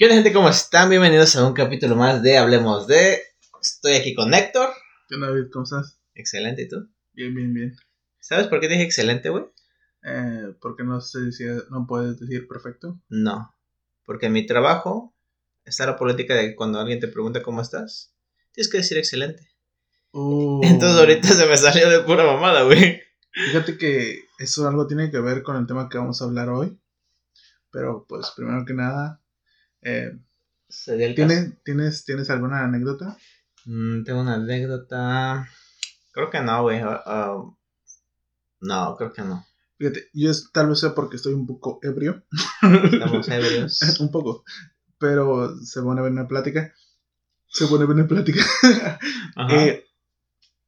¿Qué onda gente? ¿Cómo están? Bienvenidos a un capítulo más de Hablemos de... Estoy aquí con Héctor. ¿Qué onda, David? ¿Cómo estás? Excelente, ¿y tú? Bien, bien, bien. ¿Sabes por qué dije excelente, güey? Eh, ¿Por qué no, se decía, no puedes decir perfecto? No. Porque en mi trabajo está la política de que cuando alguien te pregunta cómo estás, tienes que decir excelente. Uh, Entonces ahorita se me salió de pura mamada, güey. Fíjate que eso algo tiene que ver con el tema que vamos a hablar hoy. Pero, pues, primero que nada, eh. ¿tienes, ¿tienes, ¿tienes alguna anécdota? Mm, tengo una anécdota. Creo que no, güey. Ah, ah, no, creo que no. Fíjate, yo es- tal vez sea porque estoy un poco ebrio. Estamos ebrios. un poco. Pero se pone buena plática. Se pone buena plática. Ajá. Eh,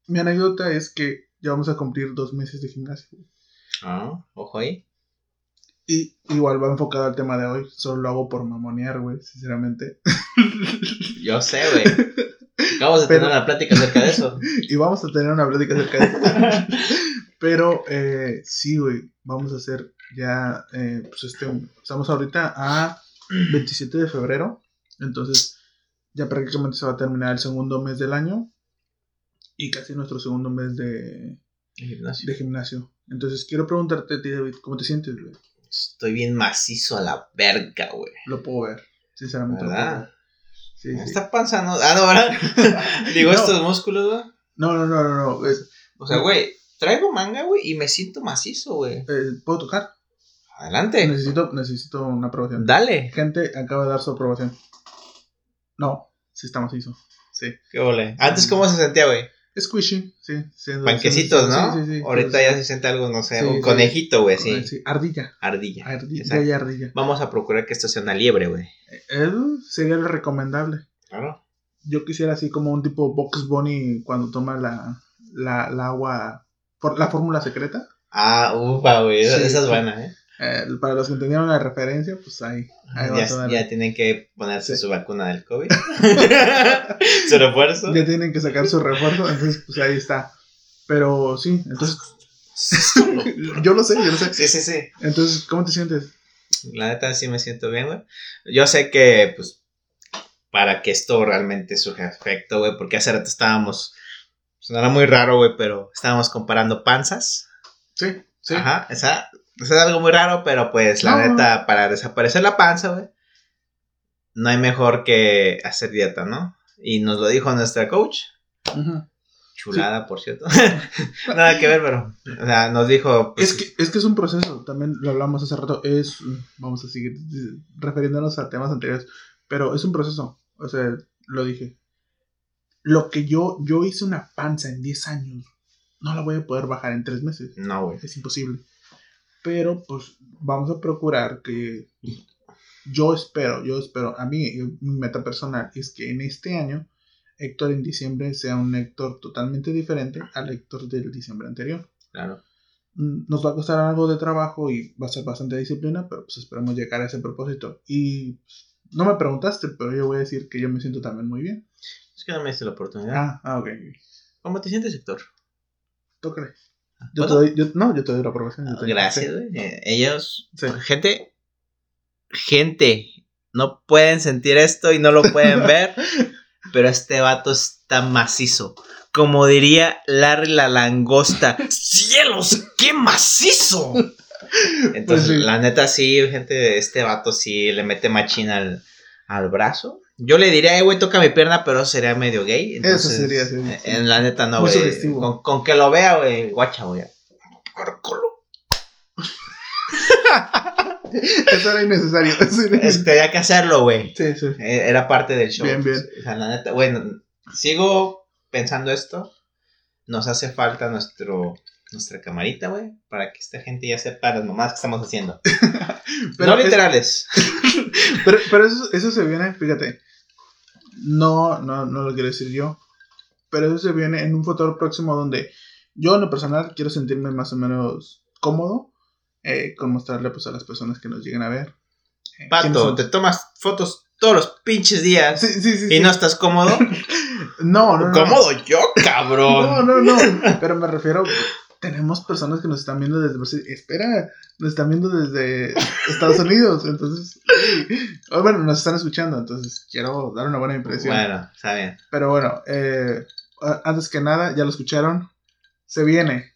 mi anécdota es que ya vamos a cumplir dos meses de gimnasio. Ah, ojo ahí. Y igual va enfocado al tema de hoy. Solo lo hago por mamonear, güey, sinceramente. Yo sé, güey. Acabamos de Pero- tener una plática acerca de eso. y vamos a tener una plática acerca de eso. Pero eh, sí, güey, vamos a hacer ya, eh, pues este, estamos ahorita a 27 de febrero. Entonces ya prácticamente se va a terminar el segundo mes del año. Y casi nuestro segundo mes de, gimnasio. de gimnasio. Entonces quiero preguntarte a ti, David, ¿cómo te sientes, güey? Estoy bien macizo a la verga, güey. Lo puedo ver, sinceramente. Lo puedo ¿Verdad? ver. Sí, sí. Esta panza no. Ah, no, ¿verdad? Digo, No. estos músculos, güey. No, no, no, no, no. es- O sea, güey, traigo manga, güey, y me siento macizo, güey. eh, ¿Puedo tocar? Adelante. Necesito, necesito una aprobación. Dale. Gente acaba de dar su aprobación. No, sí está macizo. Sí. Qué ole. Antes, ¿cómo se sentía, güey? Squishy, sí. sí Panquecitos, ¿no? Sí, sí, sí. Ahorita ya se siente algo, no sé, un conejito, güey, sí. Sí, Ardilla. Ardilla. Ardilla. Hay ardilla. Vamos a procurar que esto sea una liebre, güey. Eh, sería lo recomendable. Claro. Yo quisiera así como un tipo Box Bunny cuando toma la, la, la agua, la fórmula secreta. Ah, ufa, güey. Esa, es buena, ¿eh? Eh, para los que entendieron la referencia, pues ahí. ahí va Ya, a ya tienen que ponerse Sí. su vacuna del COVID. su refuerzo. Ya tienen que sacar su refuerzo, entonces pues ahí está. Pero sí, entonces yo lo sé, yo lo sé. Sí, sí, sí. Entonces, ¿cómo te sientes? La neta sí me siento bien, güey. Yo sé que, pues, para que esto realmente surja efecto, güey, porque hace rato estábamos, sonará muy raro, güey, pero estábamos comparando panzas. Sí, sí. Ajá, esa, esa es algo muy raro, pero pues la No. neta, para desaparecer la panza, güey, no hay mejor que hacer dieta, ¿no? Y nos lo dijo nuestra coach, Ujú. chulada, por cierto. Nada que ver, pero, o sea, nos dijo... pues, Es que, es que es un proceso, también lo hablamos hace rato, es, vamos a seguir refiriéndonos a temas anteriores, pero es un proceso, o sea, lo dije. Lo que yo, yo hice una panza en 10 años, no la voy a poder bajar en 3 meses, No, güey. es imposible. Pero pues vamos a procurar que yo espero, yo espero, a mí mi meta personal es que en este año Héctor en diciembre sea un Héctor totalmente diferente al Héctor del diciembre anterior. Claro. Mm, Nos va a costar algo de trabajo y va a ser bastante disciplina, pero pues esperamos llegar a ese propósito. Y pues, no me preguntaste, pero yo voy a decir que yo me siento también muy bien. Es que no me diste la oportunidad. Ah, ah, ok. ¿Cómo te sientes, Héctor? Tócale. Yo te doy, yo- no, yo te doy la aprobación. yo te- Gracias, güey. Eh, ellos, sí. gente, gente, no pueden sentir esto y no lo pueden ver, pero este vato está macizo. Como diría Larry la langosta, ¡cielos, qué macizo! Entonces, Pues sí. la neta, sí, gente, este vato sí le mete machina al, al brazo. Yo le diría, eh, güey, toca mi pierna, pero sería medio gay. Entonces, sería, sí, eh, sí. En la neta, no, güey. Con, con que lo vea, güey, guacha, güey. Eso era innecesario. eso Es- Tenía que hacerlo, güey. Sí, sí. Eh, Era parte del show. Bien, bien. O sea, la neta, bueno, sigo pensando esto. Nos hace falta nuestro nuestra camarita, güey, para que esta gente ya sepa las mamás que estamos haciendo. no es- literales. Pero, pero eso, eso se viene, fíjate. No, no, no lo quiero decir yo. Pero eso se viene en un futuro próximo donde yo en lo personal quiero sentirme más o menos cómodo eh, con mostrarle pues a las personas que nos lleguen a ver. eh, Pato, te tomas fotos todos los pinches días Sí, sí, sí. y no estás cómodo. No, no, no. Cómodo yo, cabrón. No, no, no. Pero me refiero tenemos personas que nos están viendo desde Brasil. Espera, nos están viendo desde Estados Unidos. Entonces, o bueno, nos están escuchando. Entonces, quiero dar una buena impresión. Bueno, está bien. Pero bueno, eh, antes que nada, ya lo escucharon. Se viene.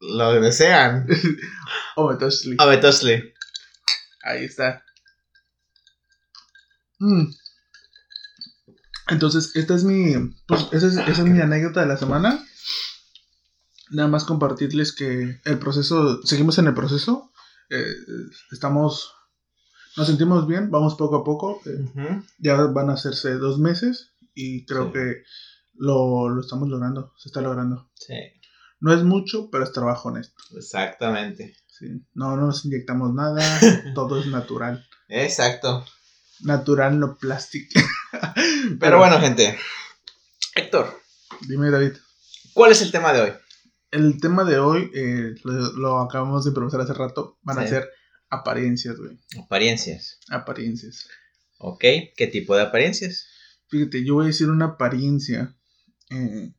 Lo desean. Obetoshli. Obetoshli. Ahí está. Mm. Entonces, esta es mi. Pues, esa es, esa es mi anécdota de la semana. Nada más compartirles que el proceso. Seguimos en el proceso. Eh, estamos. Nos sentimos bien, vamos poco a poco. eh, ya van a hacerse dos meses y creo Sí. que lo, lo estamos logrando, se está logrando. Sí, No es mucho, pero es trabajo honesto. exactamente. ¿sí? No, no nos inyectamos nada, todo es natural. Exacto. Natural, no plástico. Pero bueno, gente. Héctor, Dime, David. ¿cuál es el tema de hoy? El tema de hoy, eh, lo, lo acabamos de improvisar hace rato, van a ser apariencias, güey. Apariencias. Apariencias. Ok, ¿qué tipo de apariencias? Fíjate, yo voy a decir una apariencia eh,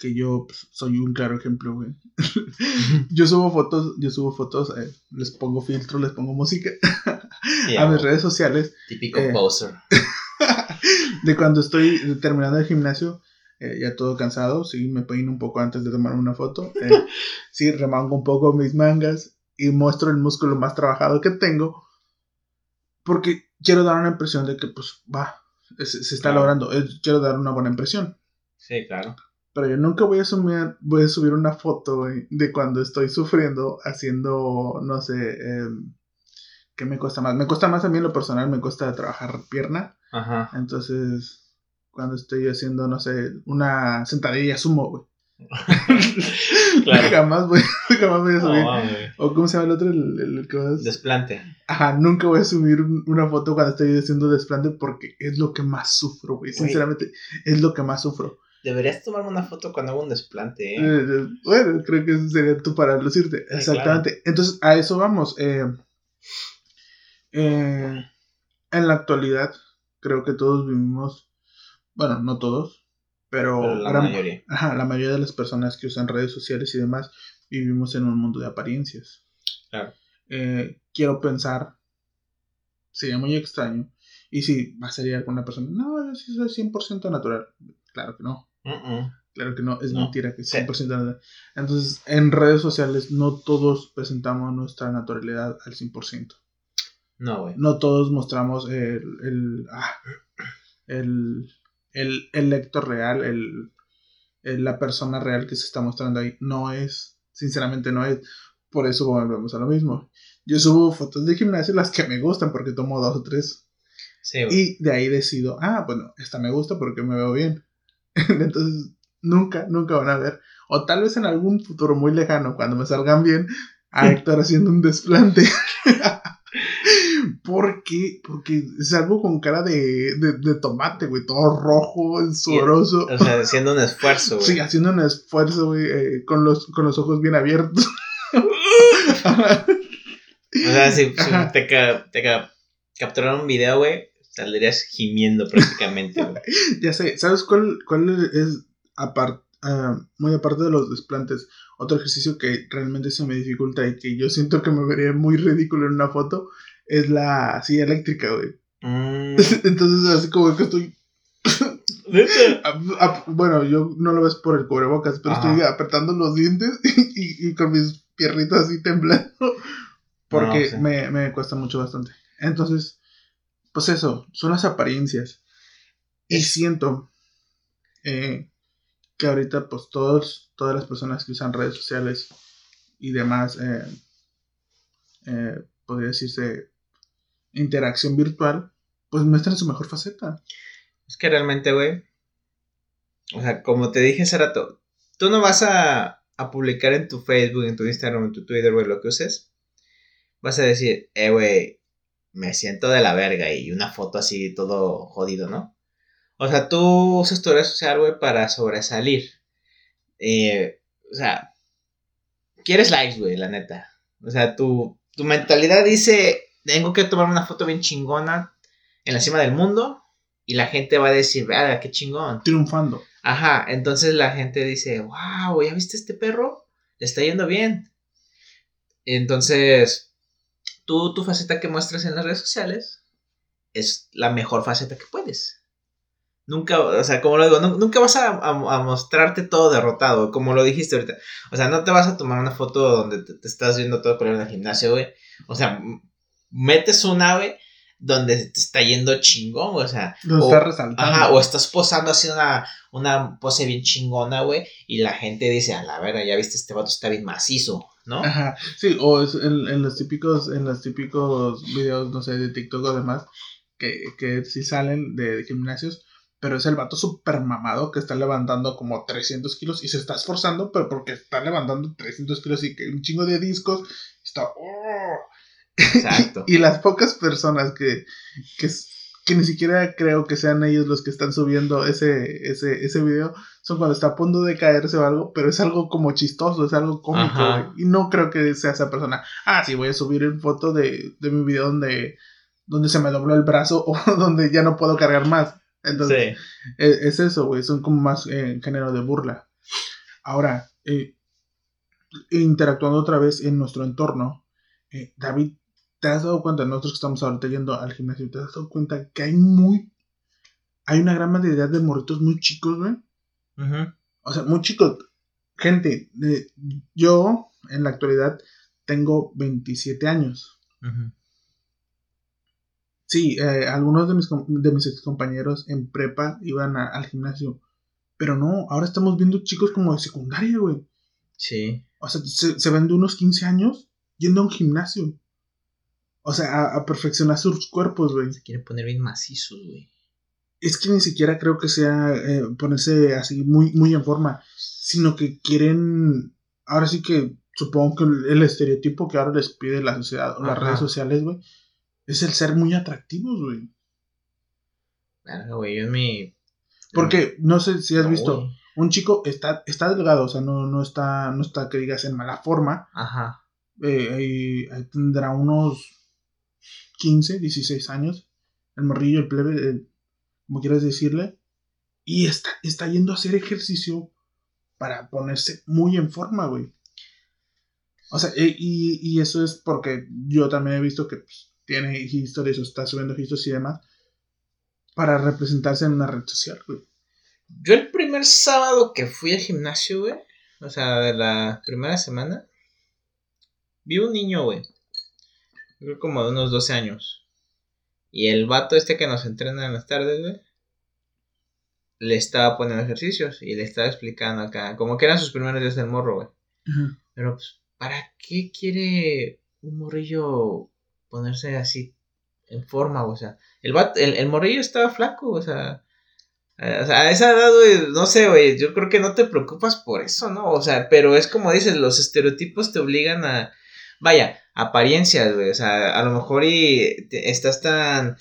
que yo pues, soy un claro ejemplo, güey. yo subo fotos, yo subo fotos, eh, les pongo filtro, les pongo música a mis redes sociales Típico Eh. poser. de cuando estoy terminando el gimnasio, eh, ya todo cansado, sí, me peino un poco antes de tomar una foto, eh, sí, remango un poco mis mangas y muestro el músculo más trabajado que tengo, porque quiero dar una impresión de que, pues, va, se, se está Claro. logrando, eh, quiero dar una buena impresión. Sí, claro. Pero yo nunca voy a subir, voy a subir una foto güey, de cuando estoy sufriendo haciendo, no sé, em, ¿qué me cuesta más? Me cuesta más a mí en lo personal, me cuesta trabajar pierna. Ajá. Entonces, cuando estoy haciendo, no sé, una sentadilla sumo, güey. Claro. jamás voy, jamás voy a subir. No, o cómo se llama el otro, el, el- el que vas- Desplante. Ajá, nunca voy a subir un- una foto cuando estoy haciendo desplante porque es lo que más sufro, güey. Sinceramente, es lo que más sufro. Deberías tomarme una foto cuando hago un desplante, ¿eh? Eh, bueno, creo que eso sería tú para lucirte. Sí, Exactamente. Entonces, a eso vamos. eh, eh, en la actualidad, creo que todos vivimos, bueno, no todos, pero, Pero la gran- mayoría. ajá, la mayoría de las personas que usan redes sociales y demás vivimos en un mundo de apariencias. Claro. Eh, quiero pensar, sería muy extraño, y si va a salir alguna persona, no, yo sí soy 100% natural. Claro que no. Claro que no, es No. mentira que es Sí. 100% natural. Entonces, en redes sociales no todos presentamos nuestra naturalidad al 100%. No, güey. No todos mostramos el, el, ah, el, el, el Héctor real, el, el- la persona real que se está mostrando ahí. No es, sinceramente no es. Por eso volvemos a lo mismo. Yo subo fotos de gimnasio, las que me gustan, porque tomo dos o tres. Sí. Y de ahí decido, ah, bueno, esta me gusta porque me veo bien. Entonces, nunca, nunca van a ver. O tal vez en algún futuro muy lejano, cuando me salgan bien, a Héctor haciendo un desplante. ¿Por qué? Porque salgo con cara de, de, de tomate, güey, todo rojo, sudoroso. O sea, haciendo un esfuerzo, güey. Sí, haciendo un esfuerzo, güey, eh, con, los, con los ojos bien abiertos. O sea, si, te, ca- te ca- capturaron un video, güey, saldrías gimiendo prácticamente, güey. Ya sé, ¿sabes cuál, cuál es, ah, muy aparte de los desplantes, otro ejercicio que realmente se me dificulta y que yo siento que me vería muy ridículo en una foto? Es la silla eléctrica, güey. Mm, Entonces, así como que estoy. bueno, yo no lo ves por el cubrebocas, pero Ajá. estoy apretando los dientes y, y con mis piernitos así temblando. Porque No, sí. me, me cuesta mucho bastante. Entonces, pues eso, son las apariencias. Y siento eh, que ahorita, pues todos, todas las personas que usan redes sociales y demás, eh, eh, podría decirse, interacción virtual, pues muestran su mejor faceta. Es que realmente, güey. O sea, como te dije hace rato, tú no vas a, a publicar en tu Facebook, en tu Instagram, en tu Twitter, güey, lo que uses. Vas a decir, eh, güey, me siento de la verga y una foto así todo jodido, ¿no? O sea, tú usas tu red social, güey, para sobresalir. Eh, o sea, quieres likes, güey, la neta. O sea, tu, tu mentalidad dice, tengo que tomarme una foto bien chingona en la cima del mundo y la gente va a decir, verga, qué chingón. Triunfando. Ajá, entonces la gente dice, wow, ¿ya viste este perro? le está yendo bien. Entonces, tú, tu faceta que muestras en las redes sociales es la mejor faceta que puedes. Nunca, o sea, como lo digo, nunca vas a, mostrarte todo derrotado, como lo dijiste ahorita. O sea, no te vas a tomar una foto donde te, estás viendo todo por en el gimnasio, güey. O sea, metes un ave donde te está yendo chingón, o sea. Lo está resaltando. Ajá, o estás posando así una, una pose bien chingona, güey, y la gente dice, a la verdad, ya viste, este vato está bien macizo, ¿no? Ajá, sí, o en, en, los típicos, en los típicos videos, no sé, de TikTok o demás, que, que sí salen de gimnasios, pero es el vato súper mamado que está levantando como 300 kilos y se está esforzando, pero porque está levantando 300 kilos y que un chingo de discos, está... ¡oh! Exacto. y las pocas personas que, que, que, ni siquiera creo que sean ellos los que están subiendo ese, ese, ese video, son cuando está a punto de caerse o algo, pero es algo como chistoso, es algo cómico, y no creo que sea esa persona, ah, sí, voy a subir en foto de, de mi video donde, donde se me dobló el brazo o donde ya no puedo cargar más. Entonces, e, es, eso, güey, son como más eh, género de burla. Ahora, eh, interactuando otra vez en nuestro entorno, eh, David, ¿te has dado cuenta, nosotros que estamos ahorita yendo al gimnasio, ¿te has dado cuenta que hay muy, hay una gran mayoría de morritos muy chicos, güey? O sea, muy chicos. Gente, yo en la actualidad tengo 27 años. Sí, eh, algunos de mis, de mis ex compañeros en prepa iban al gimnasio. Pero no, ahora estamos viendo chicos como de secundaria, güey. Sí. O sea, se, ven de unos 15 años yendo a un gimnasio. O sea, a, perfeccionar sus cuerpos, güey. Se quieren poner bien macizos, güey. Es que ni siquiera creo que sea eh, ponerse así muy, muy en forma. Sino que quieren. Ahora sí que supongo que el, estereotipo que ahora les pide la sociedad o las redes sociales, güey es el ser muy atractivos, güey. Claro, güey, yo mi. Porque, no sé si has visto, un chico está, está delgado, o sea, no, no está, no está que digas en mala forma. Ajá. Eh, tendrá unos 15, 16 años. El morrillo, el plebe, como quieras decirle. Y está, está yendo a hacer ejercicio para ponerse muy en forma, güey. O sea, y, y, eso es porque yo también he visto que pues, tiene historias o está subiendo historias y demás para representarse en una red social, güey. Yo el primer sábado que fui al gimnasio, güey, o sea, de la primera semana, vi un niño, güey. Creo como de unos 12 años. Y el vato este que nos entrena en las tardes, güey, le estaba poniendo ejercicios y le estaba explicando acá, como que eran sus primeros días del morro, güey. Pero, pues, ¿para qué quiere un morrillo ponerse así en forma, o sea, el, el, morrillo estaba flaco, o sea, eh, o sea, a esa edad, güey, no sé, güey, yo creo que no te preocupas por eso, ¿no? O sea, pero es como dices, los estereotipos te obligan a, vaya, apariencias, güey, o sea, a lo mejor y estás tan,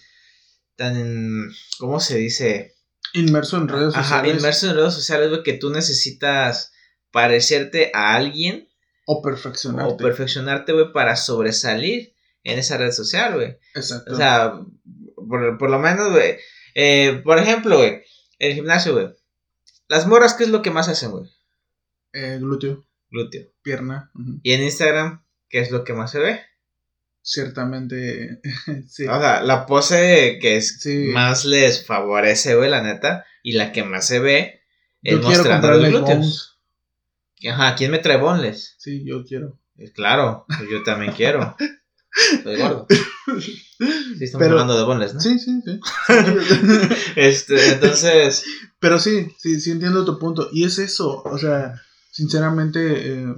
tan, ¿cómo se dice? Inmerso en redes sociales. Ajá, inmerso en redes sociales, güey, que tú necesitas parecerte a alguien. O perfeccionarte. O perfeccionarte, güey, para sobresalir en esa red social, güey. Exacto. O sea, por, lo menos, güey. Eh, por ejemplo, güey, el gimnasio, güey. Las morras, ¿qué es lo que más hacen, güey? Eh, glúteo. Glúteo. Pierna. Y en Instagram, ¿qué es lo que más se ve? Ciertamente, sí. O sea, la pose que es más les favorece, güey, la neta, y la que más se ve es mostrando los glúteos. Ajá, ¿quién me trae bonles? Sí, yo quiero. Eh, claro, yo también quiero. Soy gordo. Sí, estamos hablando de bonles, ¿no? Sí, sí, sí. este, entonces. Pero sí, sí, sí entiendo tu punto. Y es eso, o sea, sinceramente, eh,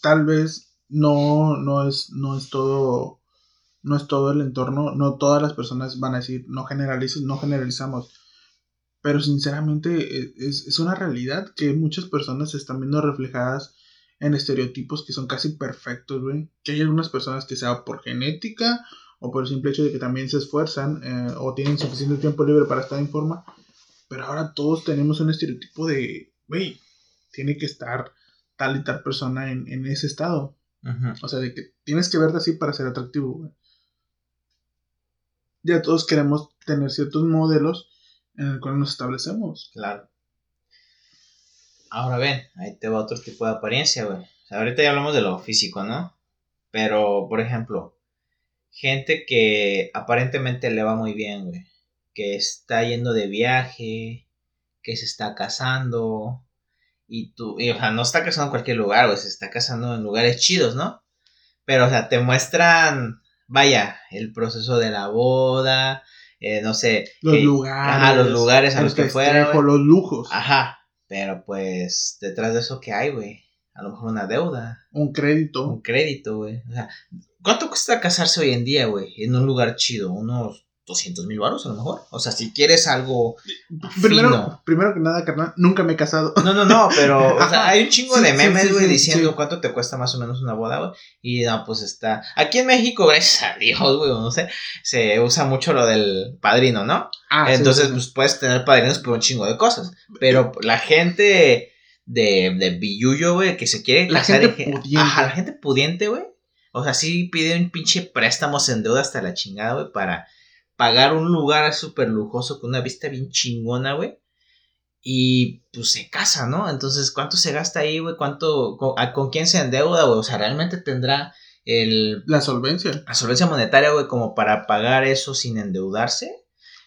tal vez no, no es, no es todo, no es todo el entorno, no todas las personas van a decir, no generalices, no generalizamos. Pero sinceramente eh, es, es una realidad que muchas personas se están viendo reflejadas en estereotipos que son casi perfectos, güey. Que hay algunas personas que sea por genética o por el simple hecho de que también se esfuerzan eh, o tienen suficiente tiempo libre para estar en forma. Pero ahora todos tenemos un estereotipo de, güey, tiene que estar tal y tal persona en, ese estado. O sea, de que tienes que verte así para ser atractivo, güey. Ya todos queremos tener ciertos modelos en el cual nos establecemos. Claro. Ahora ven, ahí te va otro tipo de apariencia, güey. O sea, ahorita ya hablamos de lo físico, ¿no? Pero, por ejemplo, gente que aparentemente le va muy bien, güey. Que está yendo de viaje, que se está casando. Y tú, y, o sea, no está casando en cualquier lugar, güey. Se está casando en lugares chidos, ¿no? Pero, o sea, te muestran, vaya, el proceso de la boda, eh, no sé. Los que- lugares. Ajá, los lugares a los que festejo, los lujos. Ajá. Pero pues, detrás de eso, ¿qué hay, güey? A lo mejor una deuda, Un crédito. un crédito, güey. O sea, ¿cuánto cuesta casarse hoy en día, güey? En un lugar chido, unos 200 mil baros a lo mejor. O sea, si quieres algo Primero, fino. primero que nada, carnal, nunca me he casado. No, no, no, pero o sea, hay un chingo Sí, de memes, güey, sí, diciendo cuánto te cuesta más o menos una boda, güey. Y no, pues está. Aquí en México, gracias a Dios, güey, no sé, se usa mucho lo del padrino, ¿no? Ah, sí, Entonces, pues puedes tener padrinos por un chingo de cosas. Pero la gente de, de billuyo, güey, que se quiere La casar gente pudiente. Ajá, la gente pudiente, güey. O sea, sí pide un pinche préstamos en deuda hasta la chingada, güey, para pagar un lugar súper lujoso con una vista bien chingona, güey. Y pues se casa, ¿no? Entonces, ¿cuánto se gasta ahí, güey? ¿Cuánto, con, a- con quién se endeuda, güey? O sea, ¿realmente tendrá el, La solvencia. la solvencia monetaria, güey, como para pagar eso sin endeudarse?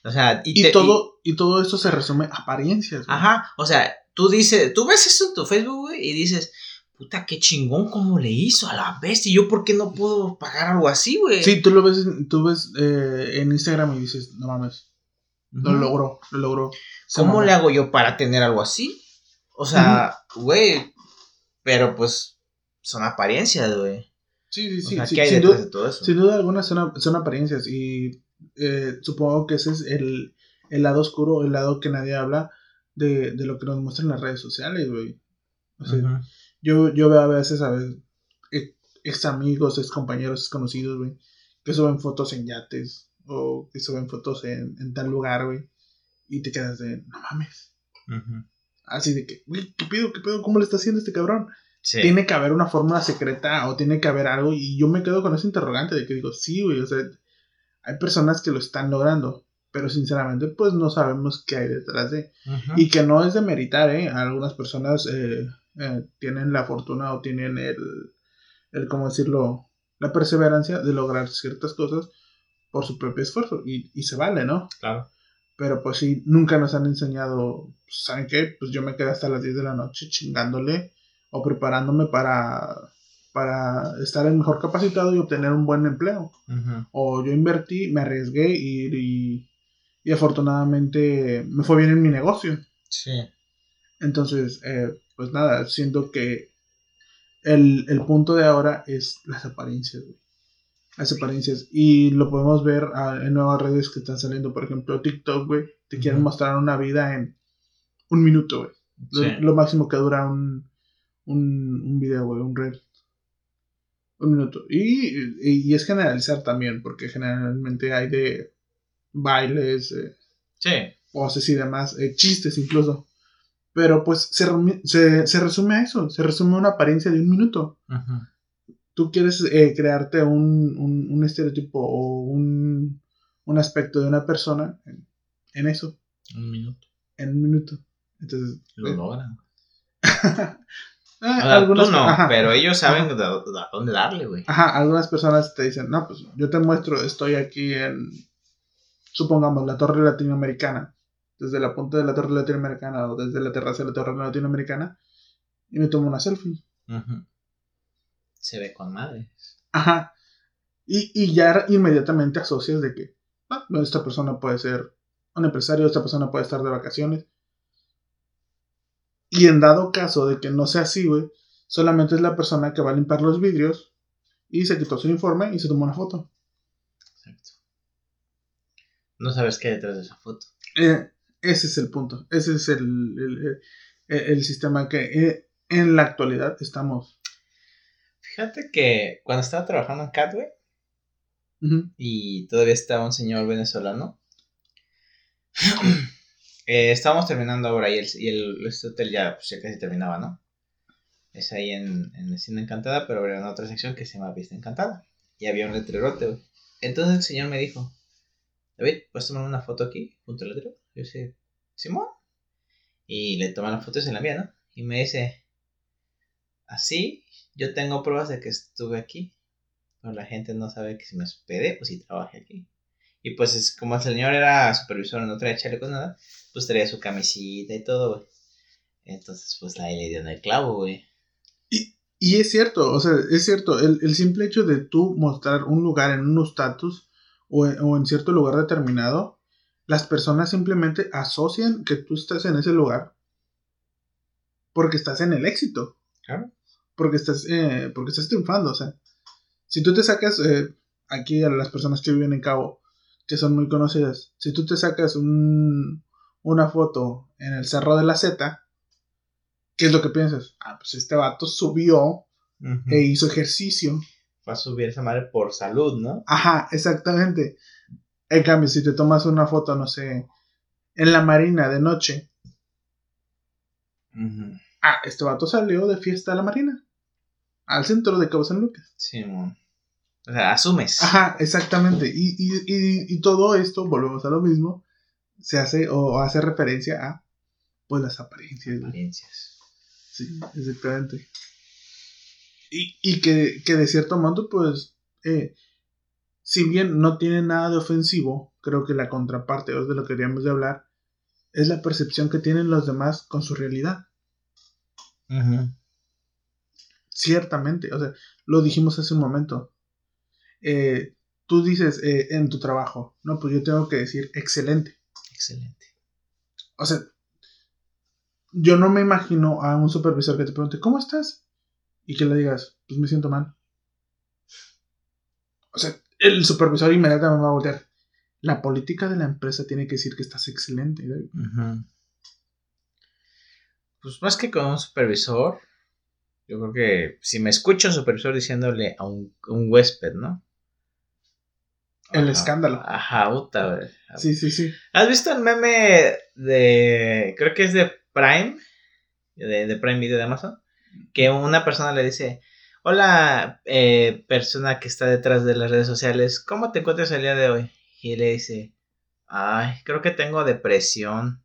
O sea, y, Y, te- todo, y todo esto se resume a apariencias. güey. Ajá, o sea, tú dices, tú ves eso en tu Facebook, güey, y dices, puta, qué chingón, cómo le hizo a la bestia. ¿Y yo por qué no puedo pagar algo así, güey? Sí, tú lo ves, en- tú ves eh, en Instagram y dices, no mames, lo Ujú. logró, lo logró. ¿Cómo le hago yo para tener algo así? O sea, güey, pero pues son apariencias, güey. Sí, sí, O sí. sea, sí, ¿qué hay sin, duda, de todo eso? sin duda alguna son, son apariencias y eh, supongo que ese es el, el lado oscuro, el lado que nadie habla de, de lo que nos muestran las redes sociales, güey. O sea. Yo, yo veo a veces, a veces, ex, amigos, ex compañeros, ex conocidos, güey, que suben fotos en yates o que suben fotos en, en tal lugar, güey, y te quedas de, no mames. Así de que, güey, ¿qué pedo, qué pedo? ¿Cómo le está haciendo este cabrón? Sí. Tiene que haber una fórmula secreta o tiene que haber algo, y yo me quedo con ese interrogante de que digo, sí, güey, o sea, hay personas que lo están logrando, pero sinceramente, pues no sabemos qué hay detrás de. Y que no es de meritar, ¿eh? Algunas personas eh, eh, tienen la fortuna o tienen el, el, ¿cómo decirlo? La perseverancia de lograr ciertas cosas por su propio esfuerzo. Y, y se vale, ¿no? Claro. Pero pues sí, nunca nos han enseñado, ¿saben qué? Pues yo me quedé hasta las 10 de la noche chingándole o preparándome para, para estar el mejor capacitado y obtener un buen empleo o yo invertí, me arriesgué y, y, y afortunadamente me fue bien en mi negocio. Sí. Entonces, eh, pues nada, siento que el, el punto de ahora es las apariencias, güey. Las apariencias. Y lo podemos ver ah, en nuevas redes que están saliendo, por ejemplo, TikTok, güey. Te quieren mostrar una vida en un minuto, güey. Lo, Sí. lo máximo que dura un, un, un video, güey, un reel. Un minuto. Y, y, y es generalizar también, porque generalmente hay de bailes, eh, Sí. voces y demás, eh, chistes incluso. Pero pues se, se, se resume a eso, se resume a una apariencia de un minuto. Ujú. Tú quieres eh, crearte un, un, un estereotipo o un, un aspecto de una persona en, en eso, Un minuto. en un minuto. Entonces, Lo eh, logran. O sea, algunas- tú no, ajá, pero ellos saben ajá. a dónde darle, güey. Ajá, algunas personas te dicen, no, pues yo te muestro, estoy aquí en, supongamos, la torre latinoamericana, desde la punta de la torre latinoamericana o desde la terraza de la torre latinoamericana, y me tomo una selfie. Se ve con madre. Ajá. Y, y ya inmediatamente asocias de que ah, esta persona puede ser un empresario, esta persona puede estar de vacaciones. Y en dado caso de que no sea así, güey, solamente es la persona que va a limpiar los vidrios y se quitó su uniforme y se tomó una foto. Exacto. No sabes qué hay detrás de esa foto. Eh, ese es el punto. Ese es el, el, el- el sistema que eh, en la actualidad estamos. Fíjate que cuando estaba trabajando en Catway y todavía estaba un señor venezolano, eh, estábamos terminando ahora y el, y el este hotel ya, pues, ya casi terminaba, ¿no? Es ahí en, en Vecina Encantada, pero había una otra sección que se llama Vista Encantada. Y había un letrerote. Entonces el señor me dijo, David, ¿puedes tomar una foto aquí junto al letrero? Yo dije, Simón. Y le tomé la foto y se la envía, ¿no? Y me dice, así, yo tengo pruebas de que estuve aquí. Pero la gente no sabe que si me hospedé o si trabajé aquí. Y pues es, como el señor era supervisor, no traía chalecos, nada, pues traía su camisita y todo, güey. Entonces, pues ahí le dio en el clavo, güey. Y, y es cierto, o sea, es cierto, el, el simple hecho de tú mostrar un lugar en un estatus o, en- o en cierto lugar determinado, las personas simplemente asocian que tú estás en ese lugar porque estás en el éxito. Claro. Porque estás, eh, porque estás triunfando, o sea. Si tú te sacas, eh, aquí a las personas que viven en Cabo, que son muy conocidas, si tú te sacas un, una foto en el Cerro de la Z, ¿qué es lo que piensas? Ah, pues este vato subió e hizo ejercicio. Va a subir esa madre por salud, ¿no? Ajá, exactamente. En cambio, si te tomas una foto, no sé, en la marina de noche, ah, este vato salió de fiesta a la marina, al centro de Cabo San Lucas. Sí, mon. O sea, asumes. Ajá, exactamente. Y, y, y, y todo esto, volvemos a lo mismo, se hace o hace referencia a, pues, las apariencias. Apariencias. Sí, exactamente. Y, y que, que de cierto modo, pues, eh, si bien no tiene nada de ofensivo, creo que la contraparte, o es de lo que queríamos de hablar, es la percepción que tienen los demás con su realidad. Ciertamente, o sea, lo dijimos hace un momento. Eh, tú dices eh, en tu trabajo, no, pues yo tengo que decir excelente. Excelente. O sea, yo no me imagino a un supervisor que te pregunte, ¿cómo estás? Y que le digas, pues me siento mal. O sea, el supervisor inmediatamente me va a voltear. La política de la empresa tiene que decir que estás excelente. Ujú. Pues más que con un supervisor, yo creo que si me escucha un supervisor diciéndole a un, un huésped, ¿no? El Ajá. escándalo. Ajá, puta. Sí, sí, sí. ¿Has visto el meme de. Creo que es de Prime? De, de Prime Video de Amazon. Que una persona le dice: Hola, eh, persona que está detrás de las redes sociales, ¿cómo te encuentras el día de hoy? Y le dice: Ay, creo que tengo depresión.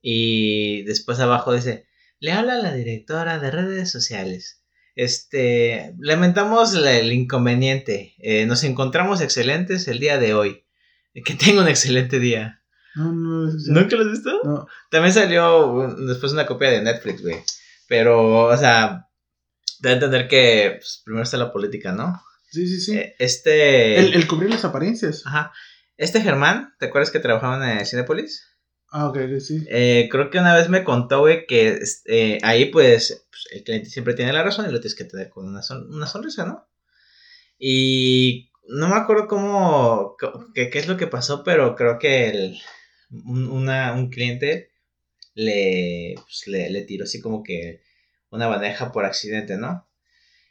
Y después abajo dice: Le habla la directora de redes sociales. Este, lamentamos la- el inconveniente. Eh, nos encontramos excelentes el día de hoy. Que tenga un excelente día. No, no, es- ¿Nunca lo has visto? no. También salió después una copia de Netflix, güey. Pero, o sea, debe entender que pues, primero está la política, ¿no? Sí, sí, sí. Eh, Este. El, el cubrir las apariencias. Ajá. Este Germán, ¿te acuerdas que trabajaba en Cinepolis? Ah, ok, sí. Eh, creo que una vez me contó, güey, que este, ahí pues, pues, el cliente siempre tiene la razón y lo tienes que tener con una, son- una sonrisa, ¿no? Y no me acuerdo cómo, qué, qué es lo que pasó, pero creo que el, un, una- un cliente le, pues, le, le tiró así como que una bandeja por accidente, ¿no?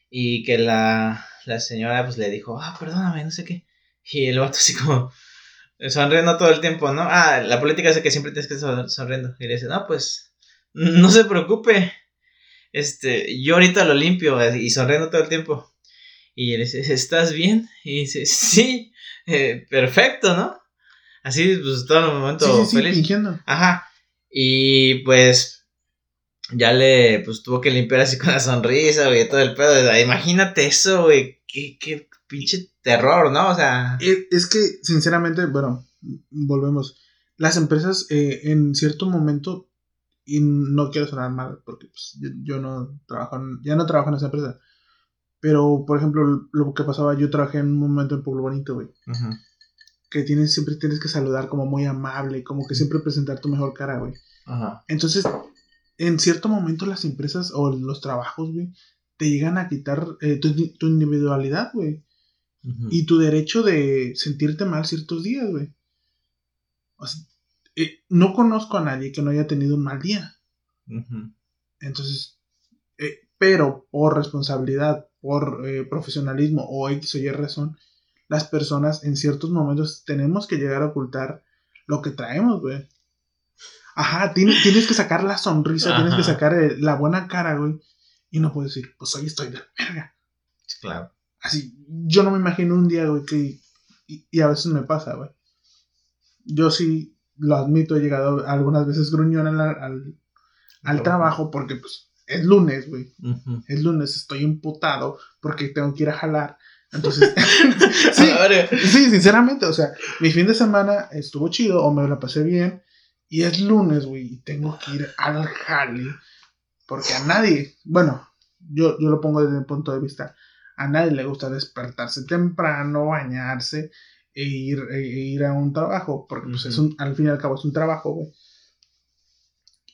Y que la, la señora pues le dijo, ah, perdóname, no sé qué. Y el vato así como sonriendo todo el tiempo, ¿no? Ah, la política es que siempre tienes que estar sonriendo. Y le dice, no, pues, no se preocupe. Este, yo ahorita lo limpio y sonriendo todo el tiempo. Y le dice, ¿estás bien? Y dice, sí, eh, perfecto, ¿no? Así, pues, todo el momento Sí, sí, sí, feliz. fingiendo. Ajá. Y pues ya le pues tuvo que limpiar así con la sonrisa, güey, todo el pedo. Imagínate eso, güey. Qué, qué pinche terror, ¿no? O sea, Eh, Es que, sinceramente, bueno, volvemos. Las empresas eh, en cierto momento, y no quiero sonar mal, porque pues, yo, yo no trabajo, en- ya no trabajo en esa empresa. Pero, por ejemplo, lo que pasaba, yo trabajé en un momento en Pueblo Bonito, güey. Que tienes, siempre tienes que saludar como muy amable, como que siempre presentar tu mejor cara, güey. ajá. Entonces, en cierto momento las empresas o los trabajos, güey, te llegan a quitar eh, tu, tu individualidad, güey. Y tu derecho de sentirte mal ciertos días, güey. O sea, eh, no conozco a nadie que no haya tenido un mal día. Entonces, eh, pero por responsabilidad, por profesionalismo o X o Y razón, las personas en ciertos momentos tenemos que llegar a ocultar lo que traemos, güey. Ajá, tienes, tienes que sacar la sonrisa, tienes que sacar eh, la buena cara, güey. Y no puedes decir, pues hoy estoy de la verga. Claro. Así, yo no me imagino un día, güey, que. Y, y a veces me pasa, güey. Yo sí, lo admito, he llegado algunas veces gruñón a la, al- al trabajo porque pues es lunes, güey. Es lunes, estoy imputado porque tengo que ir a jalar. Entonces, sí, sí, sinceramente, o sea, mi fin de semana estuvo chido o me la pasé bien y es lunes, güey, y tengo que ir al jale porque a nadie, bueno, yo, yo lo pongo desde mi punto de vista, a nadie le gusta despertarse temprano, bañarse e ir, e ir a un trabajo, porque pues, es un, al fin y al cabo es un trabajo, güey.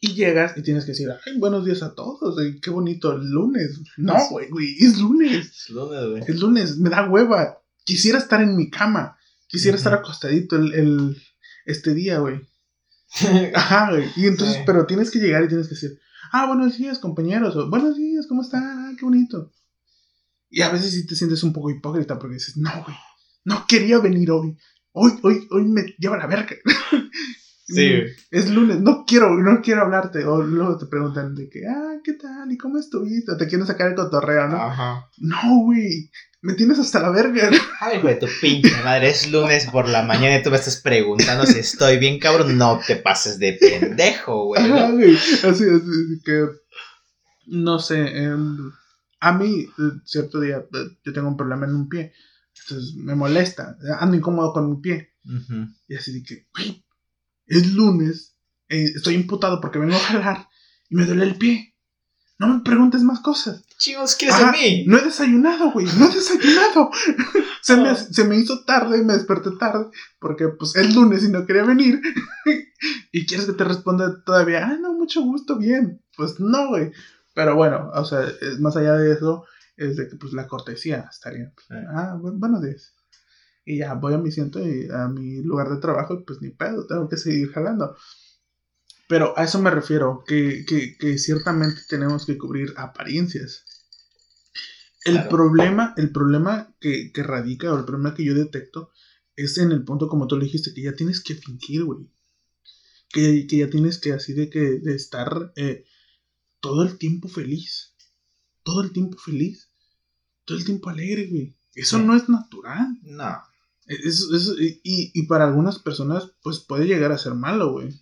Y llegas y tienes que decir, ay, buenos días a todos, qué bonito el lunes. No, güey, güey, es lunes. Es lunes, güey. Es lunes, me da hueva. Quisiera estar en mi cama. Quisiera estar acostadito el, el, este día, güey. Ajá, güey. Y entonces, pero tienes que llegar y tienes que decir, ah, buenos días, compañeros. O, buenos días, ¿cómo están? Ah, qué bonito. Y a veces sí te sientes un poco hipócrita porque dices, no, güey, no quería venir hoy. Hoy, hoy, hoy me lleva la verga. Sí. Es lunes, no quiero, no quiero hablarte. O luego te preguntan de que, ah, ¿qué tal? ¿Y cómo estuviste? Te quieren sacar el cotorreo, ¿no? Ajá. No, güey. Me tienes hasta la verga. Ay, güey, tu pinche madre. Es lunes por la mañana y tú me estás preguntando si estoy bien, cabrón. No te pases de pendejo, güey. güey. Así, así que. No sé. Em, a mí, eh, cierto día, eh, yo tengo un problema en un pie. Entonces me molesta. Ando incómodo con mi pie. Y así de que, güey, es lunes, eh, estoy imputado porque vengo a jalar y me duele el pie. No me preguntes más cosas. Chicos, ¿quieres a mí? No he desayunado, güey, no he desayunado. se, me, se, me, hizo tarde, me desperté tarde, porque pues es lunes y no quería venir. y quieres que te responda todavía, ah, no, mucho gusto, bien. Pues no, güey. Pero bueno, o sea, más allá de eso, es de que pues la cortesía estaría. Ah, buenos días. Y ya voy a mi siento y a mi lugar de trabajo y pues ni pedo, tengo que seguir jalando. Pero a eso me refiero, que, ciertamente tenemos que cubrir apariencias. El problema, el problema que, radica, o el problema que yo detecto, es en el punto, como tú le dijiste, que ya tienes que fingir, güey. Que, ya tienes que así de que de estar eh, todo el tiempo feliz. Todo el tiempo feliz. Todo el tiempo alegre, güey. Eso no es natural. No y, para algunas personas, pues puede llegar a ser malo, güey.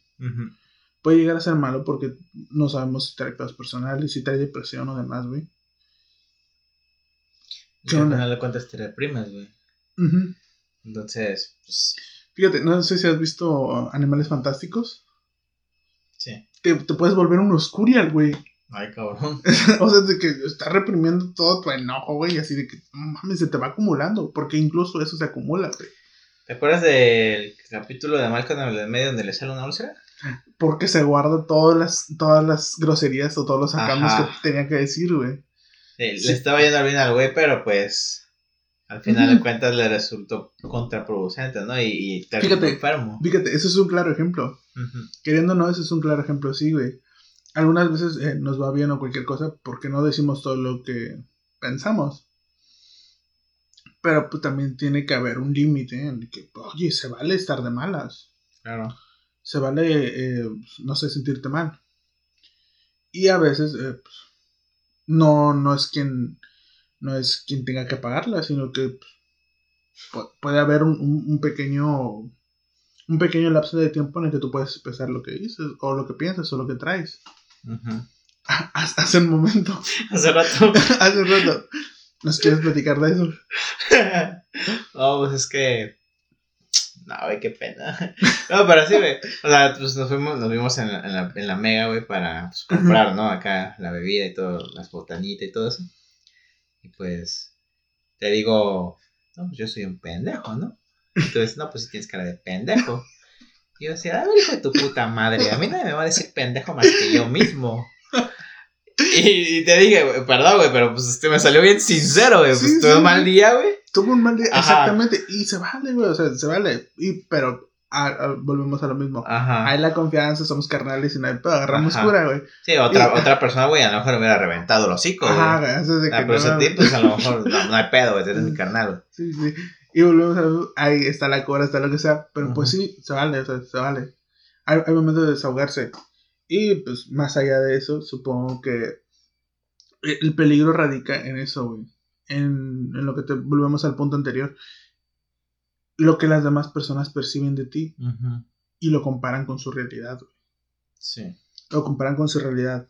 Puede llegar a ser malo porque no sabemos si trae pedos personales, si trae depresión o demás, güey. Al final de cuentas te reprimes, güey. Entonces, pues. Fíjate, no sé si has visto Animales Fantásticos. Sí. Te, puedes volver un Oscurial, güey. Ay, cabrón. o sea, de que estás reprimiendo todo tu enojo, güey, así de que, mames, se te va acumulando, porque incluso eso se acumula, güey. ¿Te acuerdas del capítulo de Malcolm en el medio donde le sale una úlcera? Porque se guarda todas las, todas las groserías o todos los sacamos que tenía que decir, güey. Sí, le estaba yendo bien al güey, pero pues al final de cuentas le resultó contraproducente, ¿no? Y, y fíjate, enfermo. Fíjate, eso es un claro ejemplo. Queriendo o no, eso es un claro ejemplo, sí, güey algunas veces eh, nos va bien o cualquier cosa porque no decimos todo lo que pensamos. Pero pues también tiene que haber un límite en el que, oye, se vale estar de malas. Claro. Se vale, eh, no sé, sentirte mal. Y a veces, eh, pues, no, no es quien, no es quien tenga que pagarla, sino que pues, puede haber un, un, pequeño, un pequeño lapso de tiempo en el que tú puedes expresar lo que dices, o lo que piensas, o lo que traes. Hace un momento. Hace rato. Hace un rato. ¿Nos quieres platicar de eso? no, pues es que. No, güey, qué pena. No, pero sí, güey. O sea, pues nos fuimos, nos vimos en la, en la, mega, güey, para pues, comprar, ¿no? Acá la bebida y todo, las botanitas y todo eso. Y pues, te digo, no, pues yo soy un pendejo, ¿no? Entonces, no, pues si tienes cara de pendejo. Y yo decía, a ver, hijo de tu puta madre, a mí nadie me va a decir pendejo más que yo mismo. Y, te dije, perdón, güey, pero pues este me salió bien sincero, güey. pues tuve un mal día, güey. Tuve un mal día, exactamente. Y se vale, güey, o sea, se vale. Y, pero volvemos a lo mismo. Ajá. Hay la confianza, somos carnales y no hay pedo, agarramos cura, güey. Sí, otra, otra persona, güey, a lo mejor me hubiera reventado los hocico, Ajá, güey. Eso de ah, que pero no, ese pues a lo mejor no, hay pedo, güey, eres mi carnal, güey. Sí, sí. Y volvemos a ahí está la cura, está lo que sea. Pero pues sí, se vale, o sea, se vale. Hay, hay momentos de desahogarse. Y pues más allá de eso, supongo que el peligro radica en eso, güey. En, en, lo que te volvemos al punto anterior. Lo que las demás personas perciben de ti y lo comparan con su realidad, güey. Sí. lo comparan con su realidad.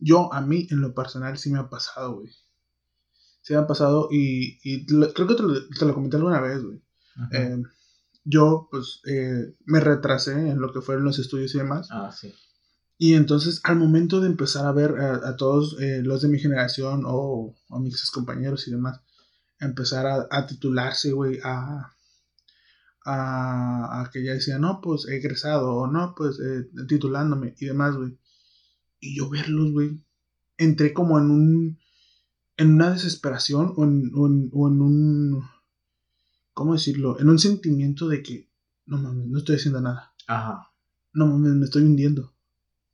Yo, a mí, en lo personal, sí me ha pasado, güey. Sí me ha pasado y, y creo que te lo, te lo, comenté alguna vez, güey. Eh, yo, pues, eh, me retrasé en lo que fueron los estudios y demás. Ah, sí. Y entonces, al momento de empezar a ver a, todos eh, los de mi generación o, a mis compañeros y demás, empezar a, a titularse, güey, a, a, que ya decía, no, pues he egresado, o no, pues eh, titulándome y demás, güey. Y yo verlos, güey, entré como en un, en una desesperación o en, o en, un, ¿cómo decirlo? En un sentimiento de que, no mames, no estoy haciendo nada. Ajá. No mames, me estoy hundiendo.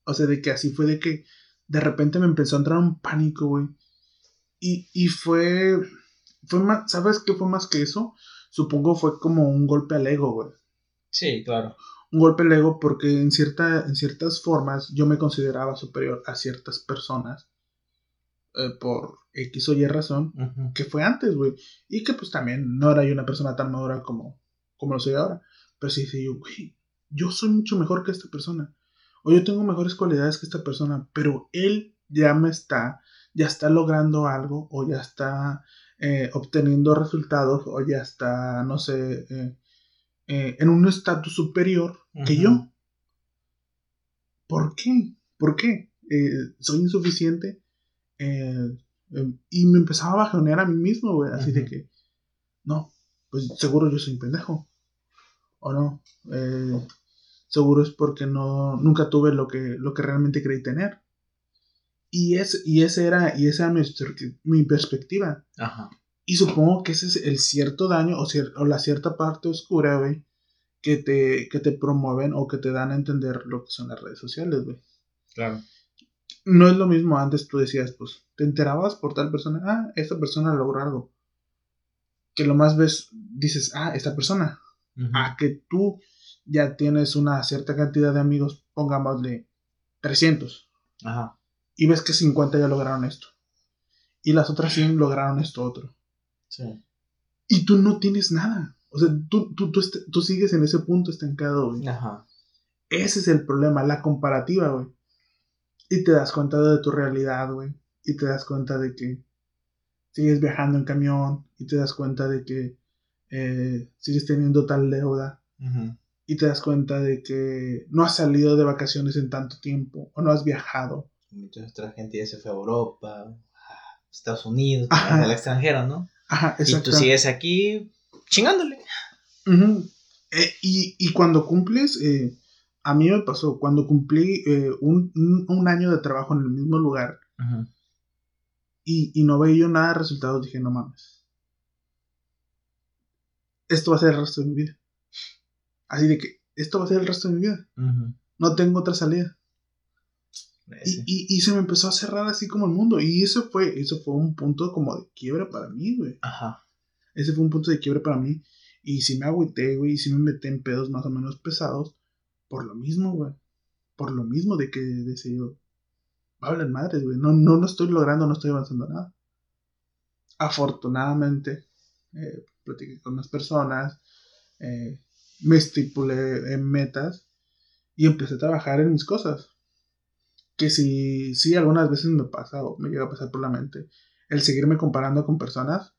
O sea, de que así fue de que de repente me empezó a entrar un pánico, güey. Y, y fue, fue más, ¿sabes qué fue más que eso? supongo fue como un golpe al ego, güey. Sí, claro. Un golpe al ego porque en, cierta, en ciertas formas yo me consideraba superior a ciertas personas eh, por X o Y razón que fue antes, güey. Y que pues también no era yo una persona tan madura como, como lo soy ahora. Pero sí, sí, yo, güey, yo soy mucho mejor que esta persona. O yo tengo mejores cualidades que esta persona, pero él ya me está, ya está logrando algo o ya está eh, obteniendo resultados o ya está, no sé, eh, en un estatus superior que yo. ¿Por qué? ¿Por qué? soy insuficiente. Y me empezaba a bajonear a mí mismo, güey. Así de que, no, pues seguro yo soy un pendejo. O no. seguro es porque no, nunca tuve lo que, lo que realmente creí tener. Y, es, y esa era, y esa mi, perspectiva. Ajá. Y supongo que ese es el cierto daño o, o la cierta parte oscura, güey, que te, que te promueven o que te dan a entender lo que son las redes sociales, güey. Claro. No es lo mismo antes tú decías, pues, te enterabas por tal persona, ah, esta persona logró algo. Que lo más ves, dices, ah, esta persona. A que tú ya tienes una cierta cantidad de amigos, pongámosle 300. Ajá y ves que 50 ya lograron esto. Y las otras 100 lograron esto otro. Sí. Y tú no tienes nada. O sea, tú, tú, tú, sigues en ese punto estancado, güey. Ajá. Ese es el problema, la comparativa, güey. Y te das cuenta de tu realidad, güey. Y te das cuenta de que sigues viajando en camión. Y te das cuenta de que eh, sigues teniendo tal deuda. Y te das cuenta de que no has salido de vacaciones en tanto tiempo. O no has viajado mucha otra gente ya se fue a Europa, Estados Unidos, al extranjero, ¿no? Ajá, exacto. Y tú sigues aquí chingándole. Eh, y, cuando cumples, eh, a mí me pasó, cuando cumplí eh, un, año de trabajo en el mismo lugar y, no veía yo nada de resultados, dije, no mames. Esto va a ser el resto de mi vida. Así de que, esto va a ser el resto de mi vida. No tengo otra salida. Y, se me empezó a cerrar así como el mundo. Y eso fue, eso fue un punto como de quiebra para mí, güey. Ajá. Ese fue un punto de quiebra para mí. Y si me agüité, güey, y si me metí en pedos más o menos pesados. Por lo mismo, güey. Por lo mismo de que decía yo. Hablan madres, güey. No, no lo estoy logrando, no estoy avanzando nada. Afortunadamente, eh, platiqué con más personas. Eh, me estipulé en metas. Y empecé a trabajar en mis cosas que si, sí, algunas veces me pasa o me llega a pasar por la mente el seguirme comparando con personas,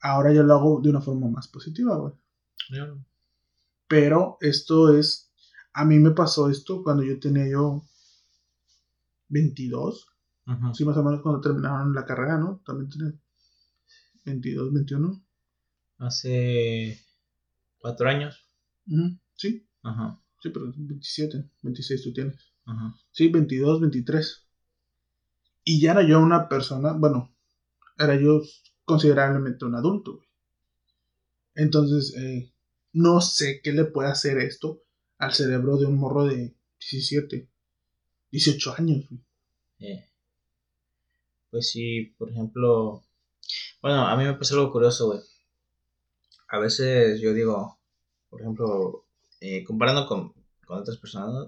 ahora yo lo hago de una forma más positiva, güey. Pero esto es, a mí me pasó esto cuando yo tenía yo 22, sí, más o menos cuando terminaron la carrera, ¿no? También tenía 22, 21. Hace cuatro años. Sí. Ajá. Sí, pero 27, 26 tú tienes. Sí, 22, 23. Y ya era yo una persona, bueno, era yo considerablemente un adulto, güey. Entonces, eh, no sé qué le puede hacer esto al cerebro de un morro de 17, 18 años. Eh. Pues sí, por ejemplo, bueno, a mí me pasa algo curioso, güey. A veces yo digo, por ejemplo, eh, comparando con, con otras personas,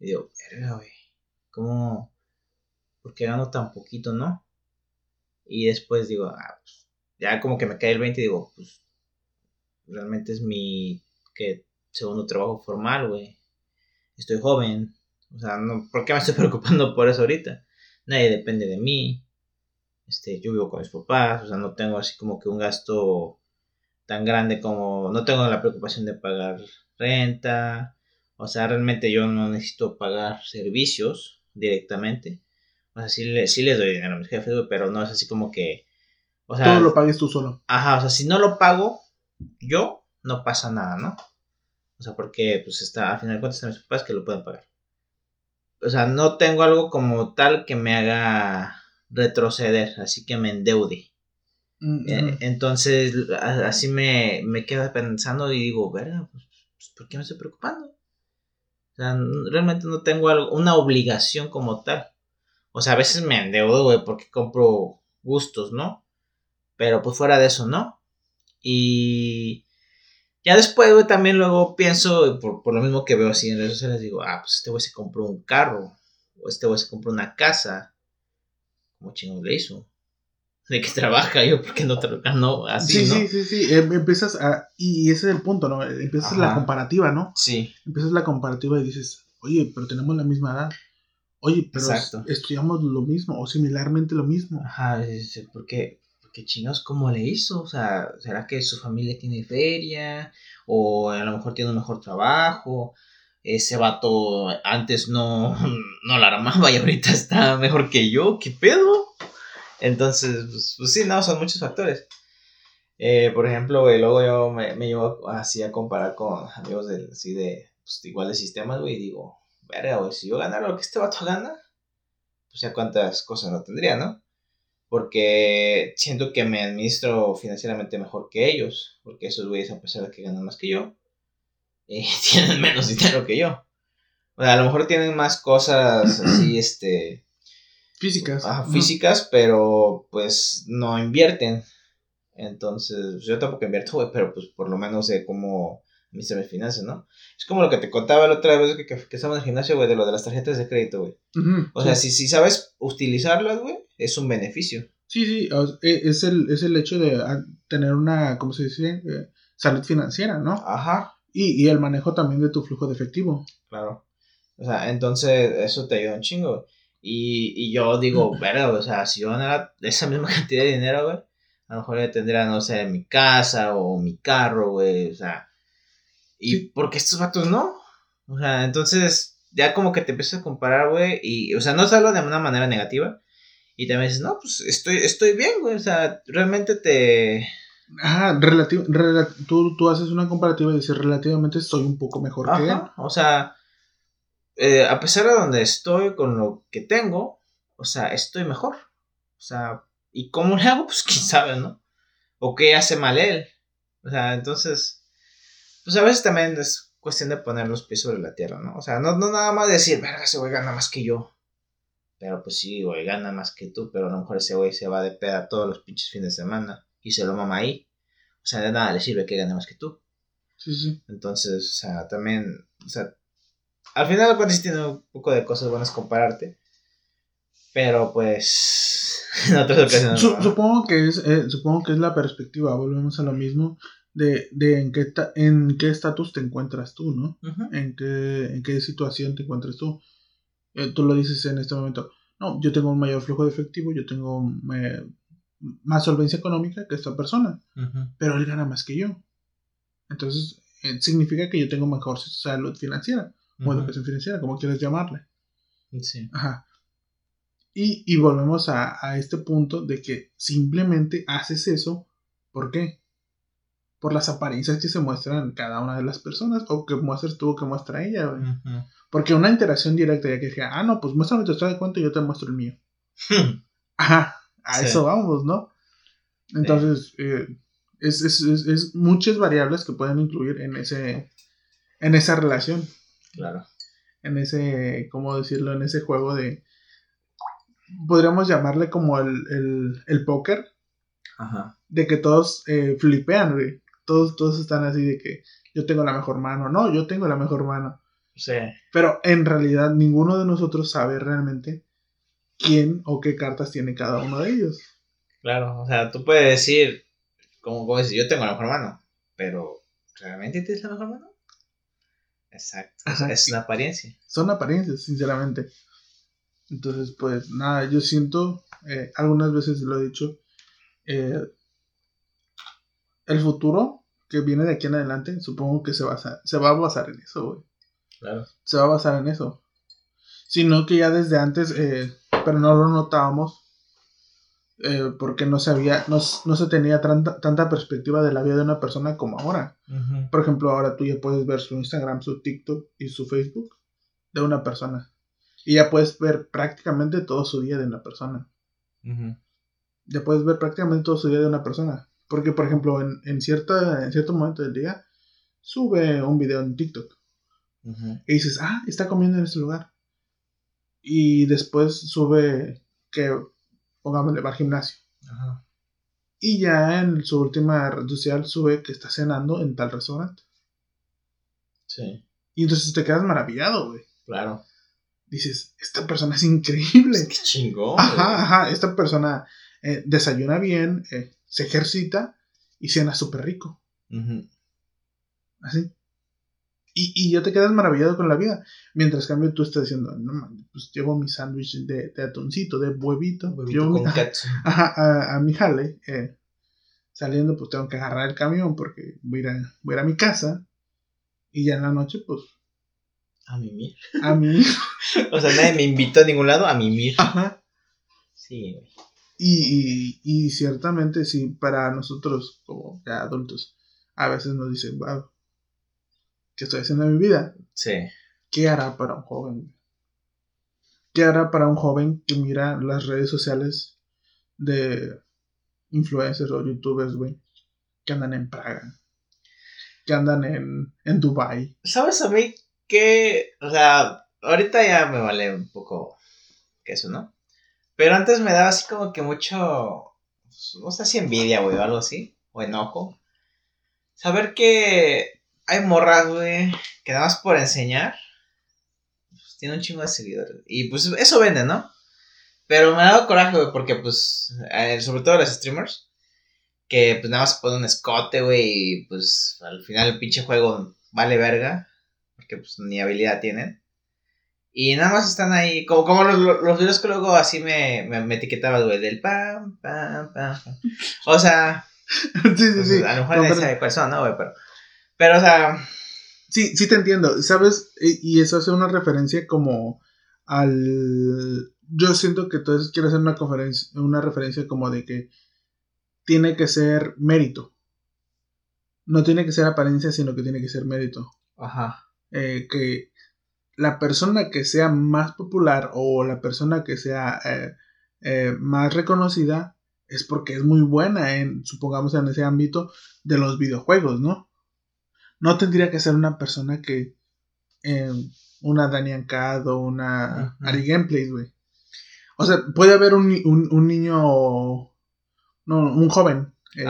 y digo, verga, güey, ¿cómo? ¿Por qué gano tan poquito, no? Y después digo, ah, pues, ya como que me cae el 20 y digo, pues, realmente es mi, que segundo trabajo formal, güey. Estoy joven, O sea, no, ¿por qué me estoy preocupando por eso ahorita? Nadie depende de mí. Este, yo vivo con mis papás, o sea, no tengo así como que un gasto tan grande como, no tengo la preocupación de pagar renta, o sea, realmente yo no necesito pagar servicios directamente. O sea, sí, le, sí les doy dinero a mis jefes, pero no es así como que, o sea, Todo lo pagues tú solo. Ajá, o sea, si no lo pago yo, no pasa nada, ¿no? O sea, porque pues está, al final de cuentas están mis papás que lo pueden pagar. O sea, no tengo algo como tal que me haga retroceder, así que me endeude. Mm, mm. entonces, a- así me, me quedo pensando y digo, verga, pues, pues, ¿por qué me estoy preocupando? O sea, realmente no tengo algo, una obligación como tal. O sea, a veces me endeudo, güey, porque compro gustos, ¿no? Pero pues fuera de eso, ¿no? Y ya después, güey, también luego pienso, por, por lo mismo que veo así en redes sociales, digo, ah, pues este güey se compró un carro, o este güey se compró una casa. ¿Cómo chingón le hizo? ¿De qué trabaja yo? ¿Por qué no trabaja? No, así, sí, ¿no? sí, sí, sí. em- empiezas a. Y ese es el punto, ¿no? Empiezas la comparativa, ¿no? Sí, Empiezas la comparativa y dices, oye, pero tenemos la misma edad. Oye, pero Exacto. estudiamos lo mismo o similarmente lo mismo. ajá, ¿por qué? Porque chingados, ¿cómo le hizo? O sea, ¿será que su familia tiene feria? O a lo mejor tiene un mejor trabajo. Ese vato antes no, no la armaba y ahorita está mejor que yo. ¿Qué pedo? Entonces, pues, pues sí, no, son muchos factores. Eh, por ejemplo, luego yo me, me llevo así a comparar con amigos de, así de, pues, igual de sistemas, güey, y digo, verga, güey, si yo ganara lo que este vato gana, pues ya cuántas cosas no tendría, ¿no? Porque siento que me administro financieramente mejor que ellos, porque esos güeyes, a pesar de que ganan más que yo, eh, tienen menos dinero que yo. O sea, a lo mejor tienen más cosas así, este, Físicas. ajá, ¿no? físicas, pero pues no invierten. Entonces, yo tampoco invierto, güey, pero pues por lo menos sé cómo administrar mis finanzas, ¿no? Es como lo que te contaba la otra vez que, que, que estamos en el gimnasio, güey, de lo de las tarjetas de crédito, güey. O sea, sí. si, si sabes utilizarlas, güey, es un beneficio. Sí, sí, e- es el, es el hecho de ah, tener una, ¿cómo se dice? Eh, salud financiera, ¿no? Ajá, Y, y el manejo también de tu flujo de efectivo. claro. O sea, entonces eso te ayuda un chingo, güey. Y, y yo digo, verga, o sea, si yo ganara esa misma cantidad de dinero, güey, a lo mejor ya tendría, no sé, mi casa o mi carro, güey, o sea. ¿Y Sí. por qué estos vatos no? O sea, entonces ya como que te empiezas a comparar, güey, y, o sea, no es algo de una manera negativa. Y también dices, no, pues estoy, estoy bien, güey, o sea, realmente te... Ajá, relati- rela- tú, tú haces una comparativa y dices, relativamente estoy un poco mejor que él. O sea, eh, a pesar de donde estoy con lo que tengo, o sea, estoy mejor. O sea, ¿y cómo le hago? Pues quién sabe, ¿no? O qué hace mal él. O sea, entonces, pues a veces también es cuestión de poner los pies sobre la tierra, ¿no? O sea, no, no nada más decir, verga, ese güey gana más que yo. Pero pues sí, güey, gana más que tú, pero a lo mejor ese güey se va de peda todos los pinches fines de semana y se lo mama ahí. O sea, de nada le sirve que gane más que tú. Sí, sí. Entonces, o sea, también, o sea, al final de cuentas sí tiene un poco de cosas buenas compararte. Pero pues, en otras ocasiones. Su- no. supongo que es eh, supongo que es la perspectiva volvemos a lo mismo de, de en qué ta- en qué estatus te encuentras tú no en qué en qué situación te encuentras tú Eh, tú lo dices en este momento no yo tengo un mayor flujo de efectivo yo tengo eh, más solvencia económica que esta persona pero él gana más que yo entonces eh, significa que yo tengo mejor salud financiera o educación financiera como quieras llamarle Sí. Ajá. Y, y volvemos a, a este punto de que simplemente haces eso. ¿Por qué? Por las apariencias que se muestran en cada una de las personas o que muestras tú o que muestra ella. güey. Porque una interacción directa ya que dije, ah, no, pues muéstrame tu estado de cuenta y yo te muestro el mío. Ajá, a Sí. eso vamos, ¿no? Entonces, eh, es, es, es, es muchas variables que pueden incluir en ese en esa relación, Claro. en ese, ¿cómo decirlo? En ese juego de, podríamos llamarle como el, el, el póker, Ajá. de que todos eh, flipean, güey. Todos, todos están así de que yo tengo la mejor mano, no, yo tengo la mejor mano. Sí. Pero en realidad ninguno de nosotros sabe realmente quién o qué cartas tiene cada uno de ellos. Claro. O sea, tú puedes decir, como puedes decir, yo tengo la mejor mano. Pero, ¿realmente tienes la mejor mano? Exacto. Ajá. Es una apariencia. Son apariencias, sinceramente. Entonces, pues nada, yo siento, eh, algunas veces lo he dicho, eh, el futuro que viene de aquí en adelante, supongo que se, basa, se va a basar en eso, güey. Claro. Se va a basar en eso. Sino que ya desde antes, eh, pero no lo notábamos, eh, porque no se, había, no, no se tenía tanta, tanta perspectiva de la vida de una persona como ahora. Por ejemplo, ahora tú ya puedes ver su Instagram, su TikTok y su Facebook de una persona. Y ya puedes ver prácticamente todo su día de una persona. Ya puedes ver prácticamente todo su día de una persona. Porque, por ejemplo, en, en, cierta, en cierto momento del día, sube un video en TikTok. Y dices, ah, está comiendo en ese lugar. Y después sube que, pongámosle, va al gimnasio. Ajá. Y ya en su última red social sube que está cenando en tal restaurante. Sí, Y entonces te quedas maravillado, güey. claro. Dices, esta persona es increíble. Qué chingón. Ajá, ajá, esta persona eh, desayuna bien, eh, se ejercita y cena súper rico. güey. Ujú. Así. Y, y ya te quedas maravillado con la vida. Mientras cambio tú estás diciendo, no mames, pues llevo mi sándwich de, de atuncito, de huevito. Huevito mi- con katsu. ajá, a, a mi jale. eh, saliendo, pues tengo que agarrar el camión porque voy a, ir a, voy a ir a mi casa. Y ya en la noche, pues, A mimir. a mi. O sea, nadie me invitó a ningún lado a mimir. ajá. Sí, güey. Y, y, y ciertamente, sí, para nosotros como ya adultos, a veces nos dicen, wow, ¿qué estoy haciendo en mi vida? Sí. ¿Qué hará para un joven? ¿Qué hará para un joven que mira las redes sociales de influencers o youtubers, güey, que andan en Praga, que andan en, en Dubai? ¿Sabes a mí que, o sea, ahorita ya me vale un poco que eso, ¿no? Pero antes me daba así como que mucho, pues, no sé si envidia, güey, o algo así, o enojo. Saber que hay morras, güey, que nada más por enseñar, pues tiene un chingo de seguidores. Y pues eso vende, ¿no? Pero me ha dado coraje, güey, porque pues, eh, sobre todo los streamers, que pues nada más se pone un escote, güey, y pues al final el pinche juego vale verga, porque pues ni habilidad tienen. Y nada más están ahí, como, como los, los videos que luego así me, me, me etiquetabas, güey, del pam, pam, pam, pam. O sea, sí, sí, pues, sí. a lo mejor No, pero- cuáles son, ¿no, güey? Pero, pero, o sea, Sí, sí te entiendo, ¿sabes? Y y eso hace una referencia como al... Yo siento que entonces quiero hacer una, conferencia, una referencia como de que tiene que ser mérito. No tiene que ser apariencia, sino que tiene que ser mérito. ajá, Eh, que la persona que sea más popular o la persona que sea eh, eh, más reconocida es porque es muy buena en, supongamos, en ese ámbito de los videojuegos, ¿no? No tendría que ser una persona que, eh, una Daniel Cad o una. Ari Gameplays, güey. O sea, puede haber un, un, un niño, no, un joven eh,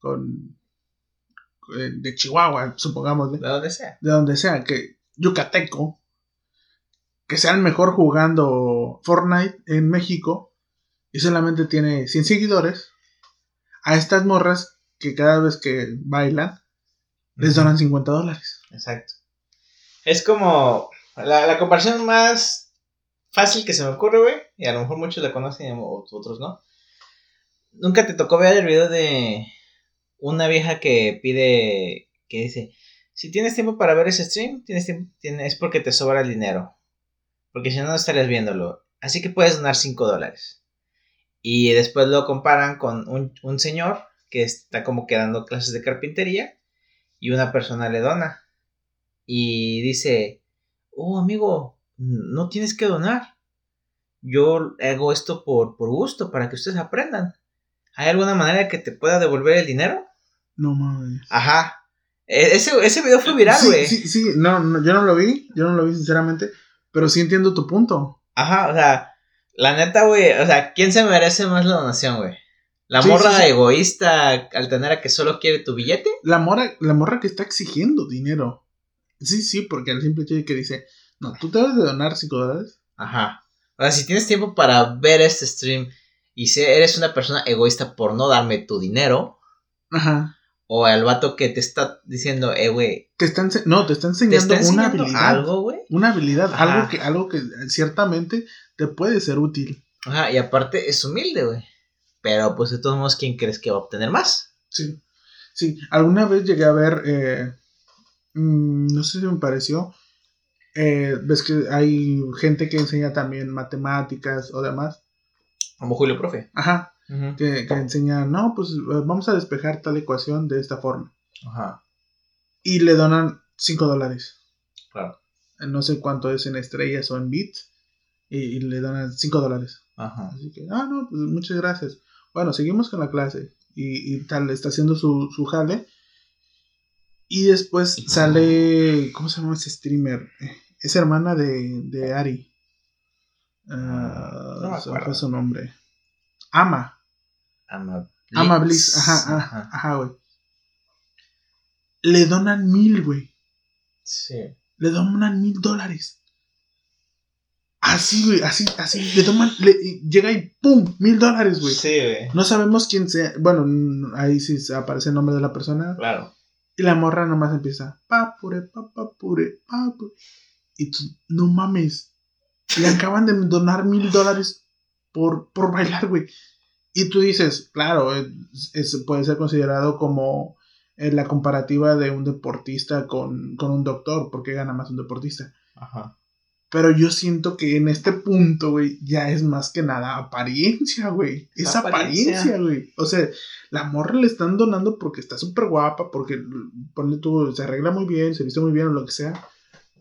con, de Chihuahua, supongamos, de donde sea. de donde sea, que yucateco, que sea el mejor jugando Fortnite en México y solamente tiene 100 seguidores, a estas morras que cada vez que bailan les donan 50 dólares. Exacto. Es como la, la comparación más fácil que se me ocurre, güey. Y a lo mejor muchos la conocen o otros no. Nunca te tocó ver el video de una vieja que pide, que dice, si tienes tiempo para ver ese stream, tienes tiempo, tienes, es porque te sobra el dinero. Porque si no, no estarías viéndolo. Así que puedes donar 5 dólares. Y después lo comparan con un, un señor que está como que dando clases de carpintería y una persona le dona. Y dice, oh amigo, no tienes que donar. Yo hago esto por, por gusto, para que ustedes aprendan. ¿Hay alguna manera que te pueda devolver el dinero? No mames. Ajá. E- Ese, ese video fue viral, sí, güey. sí, sí, no, no, yo no lo vi, yo no lo vi sinceramente, pero sí entiendo tu punto. Ajá, o sea, la neta, güey, o sea, ¿quién se merece más la donación, güey? ¿La Sí, morra sí, sí. egoísta altanera que solo quiere tu billete? La morra, la morra que está exigiendo dinero. Sí, sí, porque al simple hecho que dice, no, tú te debes de donar 5 dólares. Ajá. O sea, si tienes tiempo para ver este stream y si eres una persona egoísta por no darme tu dinero, Ajá. O al vato que te está diciendo, eh, güey. Te está no, te está Te enseñando, una habilidad. algo, güey. Una habilidad, Ajá. algo que, algo que ciertamente te puede ser útil. Ajá, y aparte es humilde, güey. Pero pues de todos modos, ¿quién crees que va a obtener más? Sí. Sí. Alguna vez llegué a ver. eh, mm, no sé si me pareció. eh, ves que hay gente que enseña también matemáticas o demás. Como Julio Profe. Ajá. Que, que enseña, no, pues eh, vamos a despejar tal ecuación de esta forma. Ajá, Y le donan 5 dólares. claro. No sé cuánto es en estrellas o en bits. Y, y le donan 5 dólares. Ajá. Así que, ah, no, pues muchas gracias. Bueno, seguimos con la clase. Y, y tal, está haciendo su, su jale. Y después sale, ¿cómo se llama ese streamer? Es hermana de, de Ari. Ah, No me me fue acuerdo. su nombre. Ama. Ama Ama Bliss. Ajá, ajá, ajá, güey. Le donan mil, güey. Sí. Le donan mil dólares. Así, güey, así, así. Le toman, le, llega y ¡pum! Mil dólares, güey. Sí, güey. No sabemos quién sea. Bueno, ahí sí aparece el nombre de la persona. Claro. Y la morra nomás empieza. Papure, papapure, papure. Y tú, no mames. Le acaban de donar mil dólares por, por bailar, güey. Y tú dices, claro, es- es- puede ser considerado como eh, la comparativa de un deportista con, con un doctor, porque gana más un deportista. Ajá. Pero yo siento que en este punto, güey, ya es más que nada apariencia, güey. Es apariencia, güey. O sea, la morra le están donando porque está súper guapa, porque, ponle tú, se arregla muy bien, se viste muy bien o lo que sea.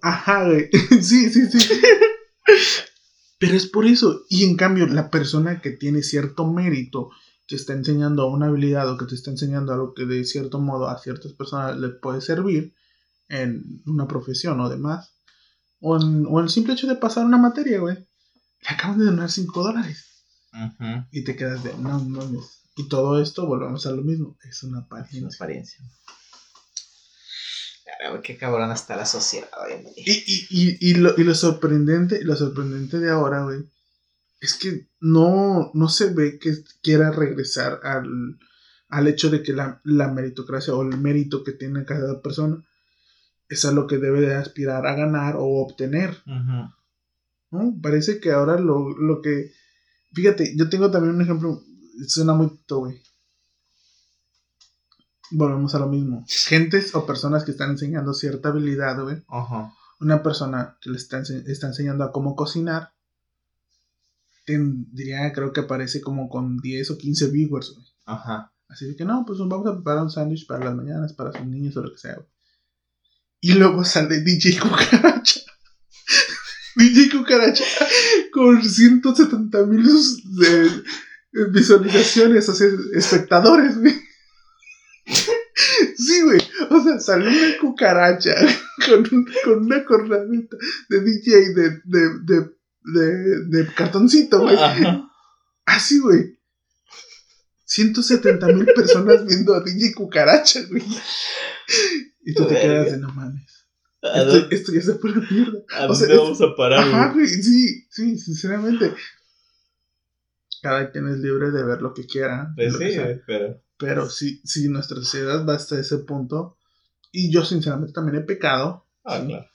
Ajá, güey. sí, sí, sí. Pero es por eso. Y en cambio, la persona que tiene cierto mérito, que está enseñando una habilidad o que te está enseñando algo que de cierto modo a ciertas personas le puede servir en una profesión o demás, o en, o el simple hecho de pasar una materia, güey, le acaban de donar 5 dólares y te quedas de no mames. Y todo esto, volvemos a lo mismo, es una Es una apariencia. Claro, qué cabrón está la sociedad hoy en día. Y, y, y, y, lo, y lo sorprendente, lo sorprendente de ahora, güey, es que no, no se ve que quiera regresar al, al hecho de que la, la meritocracia o el mérito que tiene cada persona es a lo que debe de aspirar a ganar o obtener. ¿no? Parece que ahora lo, lo que... Fíjate, yo tengo también un ejemplo, suena muy tonto, güey. Volvemos a lo mismo. Gentes o personas que están enseñando cierta habilidad, güey. Ajá. Una persona que le está, ense- está enseñando a cómo cocinar, tendría, creo que aparece como con 10 o 15 viewers, güey. Ajá. Así que no, pues vamos a preparar un sándwich para las mañanas, para sus niños o lo que sea. güey. Y luego sale DJ Cucaracha. DJ Cucaracha con 170 mil visualizaciones, o sea, espectadores, güey. Sí, güey. O sea, salió una cucaracha con, un- con una cornamenta de DJ de, de, de, de, de cartoncito, güey. Así, güey. 170 mil personas viendo a DJ Cucaracha, güey. Y tú te quedas de no mames. ¿A Esto, ya se fue la mierda. a o sea, dónde vamos a parar, Ajá, güey? sí, sí, sinceramente. Cada quien es libre de ver lo que quiera. Pues que sí, pero. Pero sí, sí, nuestra sociedad va hasta ese punto. Y yo, sinceramente, también he pecado. Ah, Sí. claro.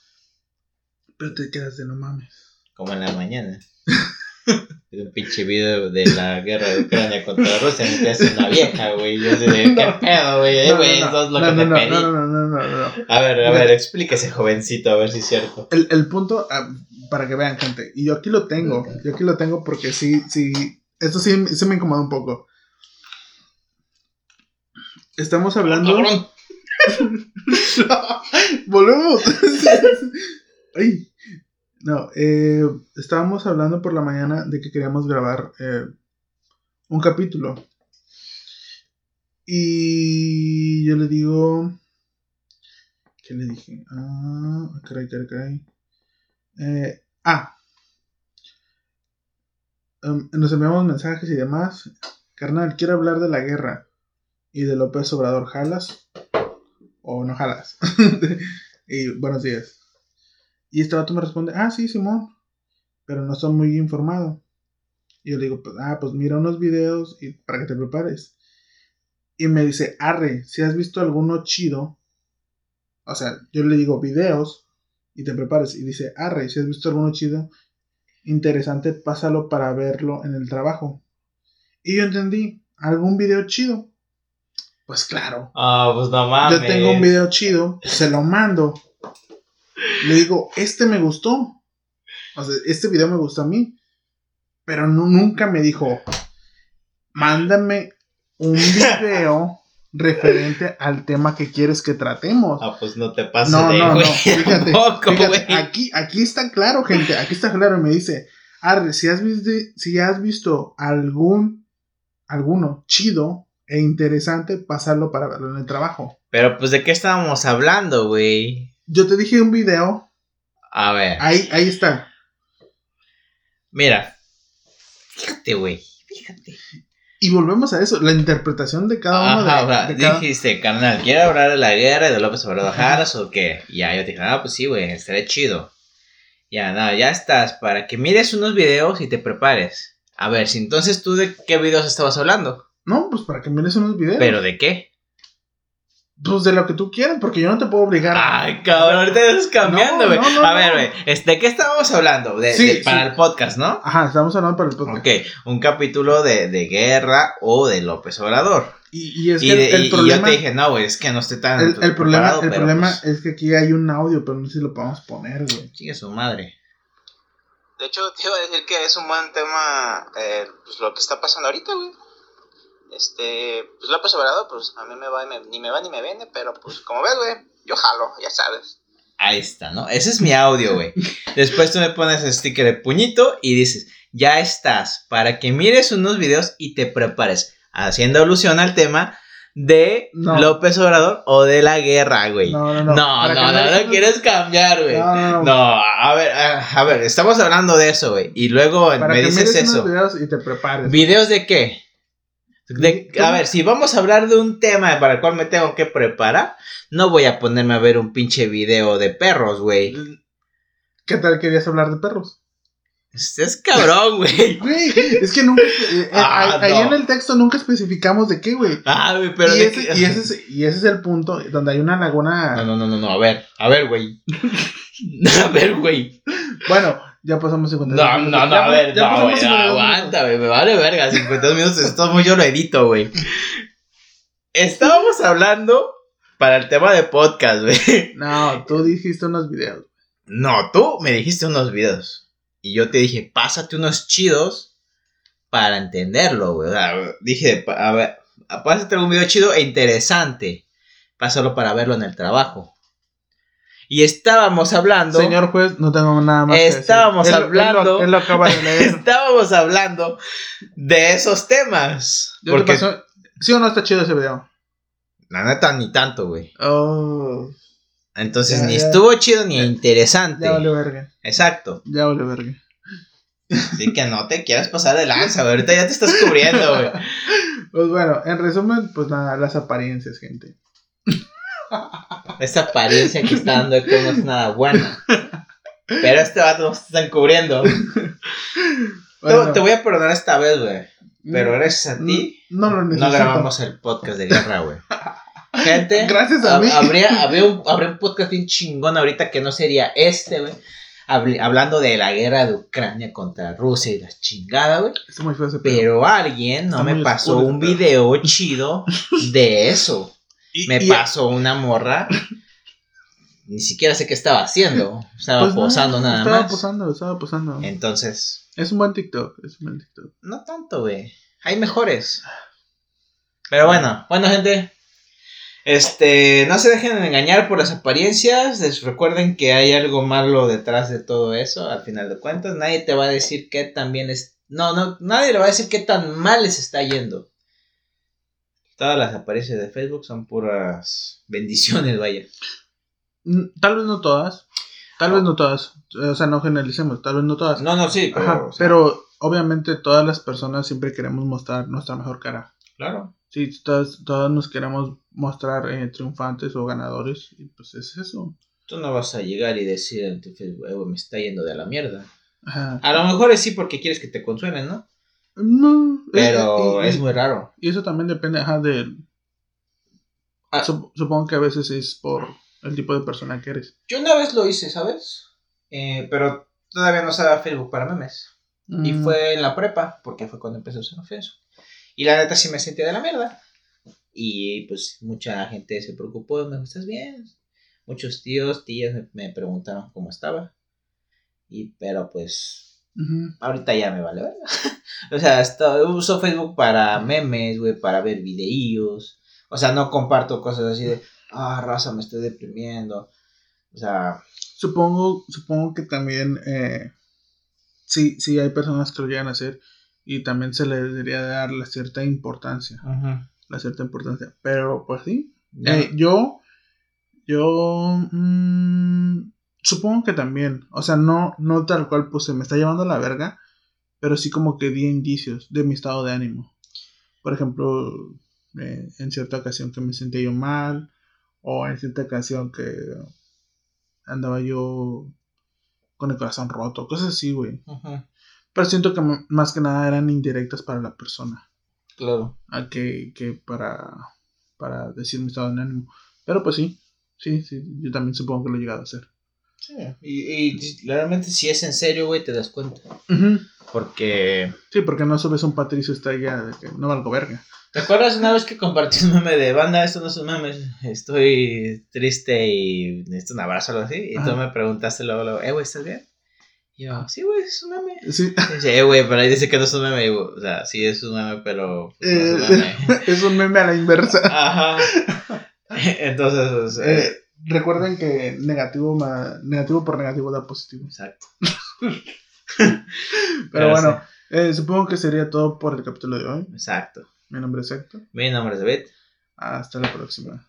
Pero te quedas de no mames. Como en la mañana. Es un pinche video de la guerra de Ucrania contra Rusia. Me quedas una vieja, güey. Yo sé de qué pedo, güey. No, güey, no, eso es lo no, que no, te no, pedí. no, no, no, no, no, no. A ver, a ver, explíquese, jovencito, a ver si es cierto. El, el punto, ah, para que vean, gente, y yo aquí lo tengo, yo aquí lo tengo porque sí, sí, esto sí, sí me incomoda un poco. Estamos hablando... Cabrón. Volvemos. Ay. No, eh, estábamos hablando por la mañana de que queríamos grabar eh, un capítulo. Y yo le digo... ¿Qué le dije? Ah, caray, caray, caray. Eh, ah. Em, nos enviamos mensajes y demás. Carnal, quiero hablar de la guerra y de López Obrador. ¿Jalas? ¿O no jalas? y buenos días. Y este vato me responde, ah, sí, Simón, pero no estoy muy informado. Y yo le digo, pues, ah, pues mira unos videos y para que te prepares. Y me dice, arre, si has visto alguno chido, o sea, yo le digo videos y te prepares. Y dice, arre, si has visto alguno chido, interesante, pásalo para verlo en el trabajo. Y yo entendí, algún video chido. Pues claro. Ah, pues no mames. Yo tengo un video chido, se lo mando. Le digo, este me gustó. O sea, este video me gustó a mí. Pero no, nunca me dijo, mándame un video referente al tema que quieres que tratemos. Ah, pues no te pases No, de no, no. Fíjate, Tampoco, fíjate, güey. aquí, aquí está claro, gente. Aquí está claro. Me dice, Arre, si has visto, si has visto algún, alguno chido e interesante, pasarlo para verlo en el trabajo. Pero pues de qué estábamos hablando, güey. Yo te dije un video. A ver, Ahí, ahí está. mira. Fíjate, güey. Fíjate. Y volvemos a eso, la interpretación de cada uno de, o sea, de cada- dijiste, carnal, ¿quiere hablar de la guerra y de López Obrador Jaras o qué? Y ya, yo te dije, ah, pues sí, güey, estaría chido. Ya, nada, ya estás, para que mires unos videos y te prepares. A ver, si entonces tú de qué videos estabas hablando, No, pues para que mires unos videos. pero de qué. Pues de lo que tú quieras, porque yo no te puedo obligar. Ay, cabrón, ahorita estás cambiando, güey. no, no, a no. ver, güey, este, ¿de qué estábamos hablando? De, Sí, de- para sí. el podcast, ¿no? Ajá, estamos hablando para el podcast. Ok, un capítulo de, de guerra o de López Obrador. Y, y es Y, que de- el, y- y problema, yo te dije, no, güey, es que no estoy tan. el, el problema, el pero, problema pues, es que aquí hay un audio, pero no sé si lo podemos poner, güey. Chingue su madre. De hecho, te iba a decir que es un buen tema eh, pues, lo que está pasando ahorita, güey. Este, pues López Obrador, pues a mí me va y me- ni me va ni me viene, pero pues como ves, güey, yo jalo, ya sabes. Ahí está, ¿no? Ese es mi audio, güey. Después tú me pones el sticker de puñito y dices, ya estás, para que mires unos videos y te prepares. Haciendo alusión al tema de No. López Obrador o de la guerra, güey. No, no, No, no. no, no, no, quieres cambiar, güey. No, no, no. No, a ver, a, a ver, estamos hablando de eso, güey. Y luego Para me que dices mires eso. unos videos y te prepares. ¿Videos de qué? A ver, si vamos a hablar de un tema para el cual me tengo que preparar, no voy a ponerme a ver un pinche video de perros, güey. ¿Qué tal querías hablar de perros? Es cabrón, güey. Güey, es que nunca. eh, eh, Ah, ahí no. en el texto nunca especificamos de qué, güey. Ah, güey, pero y, de ese, qué- y, ese es, y ese es el punto donde hay una laguna. No, no, no, no, no, a ver, a ver, güey. a ver, güey. Bueno, ya pasamos 50 No, no, no, Ya a ver, ya no, güey, no, 52 minutos. aguanta, güey, me vale verga, 52 minutos, esto muy yo lo edito, güey. Estábamos hablando para el tema de podcast, güey. No, tú dijiste unos videos. No, tú me dijiste unos videos. Y yo te dije, pásate unos chidos para entenderlo, güey. O sea, dije, a ver, pásate un video chido e interesante. Pásalo para verlo en el trabajo. Y estábamos hablando. Señor juez, no tengo nada más Estábamos que decir. Él- él lo- hablando- Él lo, acaba de leer. Estábamos hablando de esos temas. ¿Ya te Porque? ¿Sí o no está chido ese video? la neta, ni tanto, güey. Oh, Entonces, Ya, ni ya. estuvo chido ni interesante. ya vale verga. Exacto. Ya vale verga. Así que no te quieras pasar de lanza, güey. Ahorita ya te estás cubriendo, güey. Pues bueno, en resumen, pues nada, las apariencias, gente. Esa apariencia que está dando Héctor no es nada buena. Pero este vato nos están cubriendo. Te- Bueno, Te voy a perdonar esta vez, güey. Pero no- gracias a ti No no grabamos el podcast de guerra, güey. Gente, Gracias a mí. habría, habría, un, habría un podcast bien chingón ahorita que no sería este, güey. Habl- hablando de la guerra de Ucrania contra Rusia y la chingada, güey. Pero alguien no Está me pasó oscuro un video chido de eso. Y- Me y- pasó una morra. Ni siquiera sé qué estaba haciendo. Estaba pues nada, posando nada estaba más. posando, estaba posando. Entonces, Es un buen TikTok, es un buen TikTok. no tanto, güey. Hay mejores. Pero bueno, bueno, gente. Este, no se dejen engañar por las apariencias. Les recuerden que hay algo malo detrás de todo eso. Al final de cuentas, nadie te va a decir qué tan bien es. No, no, nadie le va a decir qué tan mal les está yendo. Todas las apariencias de Facebook son puras bendiciones, vaya. Mm, Tal vez no todas. Tal vez no todas. O sea, no generalicemos, tal vez no todas. No, no, sí, pero. Ajá, o sea, pero obviamente todas las personas siempre queremos mostrar nuestra mejor cara. Claro. Sí, todas, todas nos queremos mostrar eh, triunfantes o ganadores. Y pues es eso. Tú no vas a llegar y decir en tu Facebook, "Eh, me está yendo de la mierda. Ajá. A lo mejor es sí porque quieres que te consuelen, ¿no? No. eh, Pero y- y- es muy raro. Y eso también depende ajá, de, Ah. Sup- supongo que a veces es por el tipo de persona que eres. Yo una vez lo hice, ¿sabes? Eh, pero todavía no usaba Facebook para memes. Y Mm, fue en la prepa, porque fue cuando empecé a usar Facebook. Y la neta sí me sentía de la mierda. Y pues mucha gente se preocupó, me dijo, ¿estás bien? Muchos tíos, tías me, me preguntaron cómo estaba. Y pero pues ahorita ya me vale verga. o sea, esto- uso Facebook para memes, güey, para ver videíos. O sea, no comparto cosas así de, ah, raza, me estoy deprimiendo. O sea, Supongo, supongo que también eh, sí, sí hay personas que lo llegan a hacer y también se le debería dar la cierta importancia. La cierta importancia. Pero pues sí. Eh, yo, yo mm, supongo que también. O sea, no, no tal cual, pues se me está llevando a la verga. Pero sí como que di indicios de mi estado de ánimo. Por ejemplo, eh, en cierta ocasión que me sentía yo mal. O en cierta ocasión que andaba yo con el corazón roto. Cosas así, güey. Pero siento que más que nada eran indirectas para la persona. claro. A que, que para, para decir mi estado de ánimo. Pero pues sí, sí, sí, yo también supongo que lo he llegado a hacer. Sí, y, y realmente si es en serio, güey, te das cuenta. Porque... Sí, porque no subes un Patricio Estrella de que no valgo verga. ¿Te acuerdas una vez que compartí un meme de banda? Esto no es un meme, estoy triste y necesito un abrazo o algo así. Y tú me preguntaste luego, luego, eh, güey, ¿estás bien? Y yo, sí, güey, es un meme. Sí, Y dice, eh, güey, pero ahí dice que no es un meme. O sea, sí es un meme, pero pues, no es un Eh, meme. es un meme a la inversa. Ajá. Entonces, pues, eh, Eh, recuerden que negativo, ma- negativo por negativo da positivo. exacto. Pero Pero bueno, eh, supongo que sería todo por el capítulo de hoy. Exacto. Mi nombre es Héctor. Mi nombre es David. Hasta la próxima.